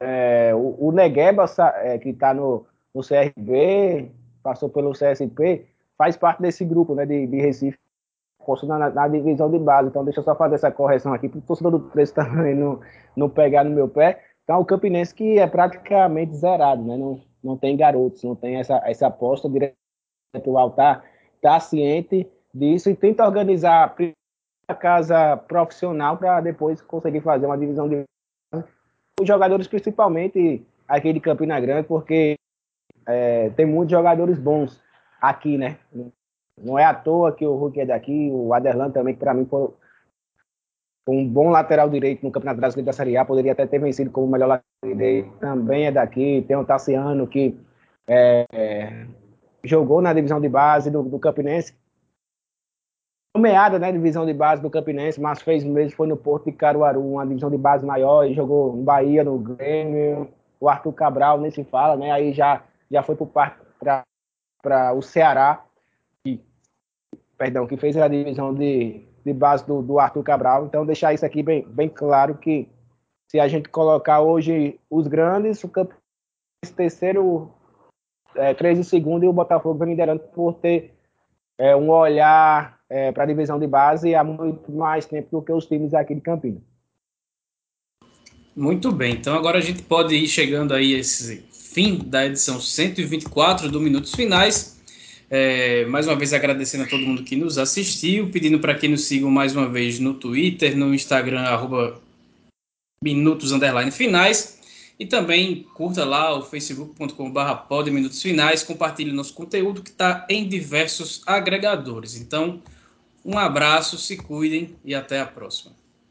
é, o, o Negueba, é, que está no, no CRB, passou pelo CSP, faz parte desse grupo né, de, de Recife, na, na, divisão de base. Então, deixa eu só fazer essa correção aqui, para o torcedor do 13 também não, não pegar no meu pé. Então, o Campinense que é praticamente zerado, né? não, não tem garotos, não tem essa, essa aposta. direto o Altar está ciente disso e tenta organizar casa profissional para depois conseguir fazer uma divisão de os jogadores principalmente aqui de Campina Grande, porque é, tem muitos jogadores bons aqui, né? Não é à toa que o Hulk é daqui, o Aderlan também, que para mim foi um bom lateral direito no Campeonato Brasileiro da Série A, poderia até ter vencido como melhor lateral direito. Também é daqui, tem o Tassiano que é, jogou na divisão de base do, do Campinense, nomeada, né, divisão de base do Campinense, mas fez mesmo, foi no Porto de Caruaru, uma divisão de base maior, e jogou no Bahia, no Grêmio, o Arthur Cabral, nem se fala, né, aí já, já foi para o Ceará, que, perdão, que fez a divisão de, de base do, do Arthur Cabral, então deixar isso aqui bem, bem claro que se a gente colocar hoje os grandes, o Campinense terceiro, é, três e segundo, e o Botafogo vem liderando por ter é, um olhar é, para a divisão de base há muito mais tempo do que os times aqui de Campinas. Muito bem, então agora a gente pode ir chegando aí a esse fim da edição 124 do Minutos Finais. É, mais uma vez agradecendo a todo mundo que nos assistiu, pedindo para que nos sigam mais uma vez no Twitter, no Instagram, arroba Minutos Finais. E também curta lá o facebook.com.br Minutos Finais, compartilhe nosso conteúdo que está em diversos agregadores. Então, um abraço, se cuidem e até a próxima.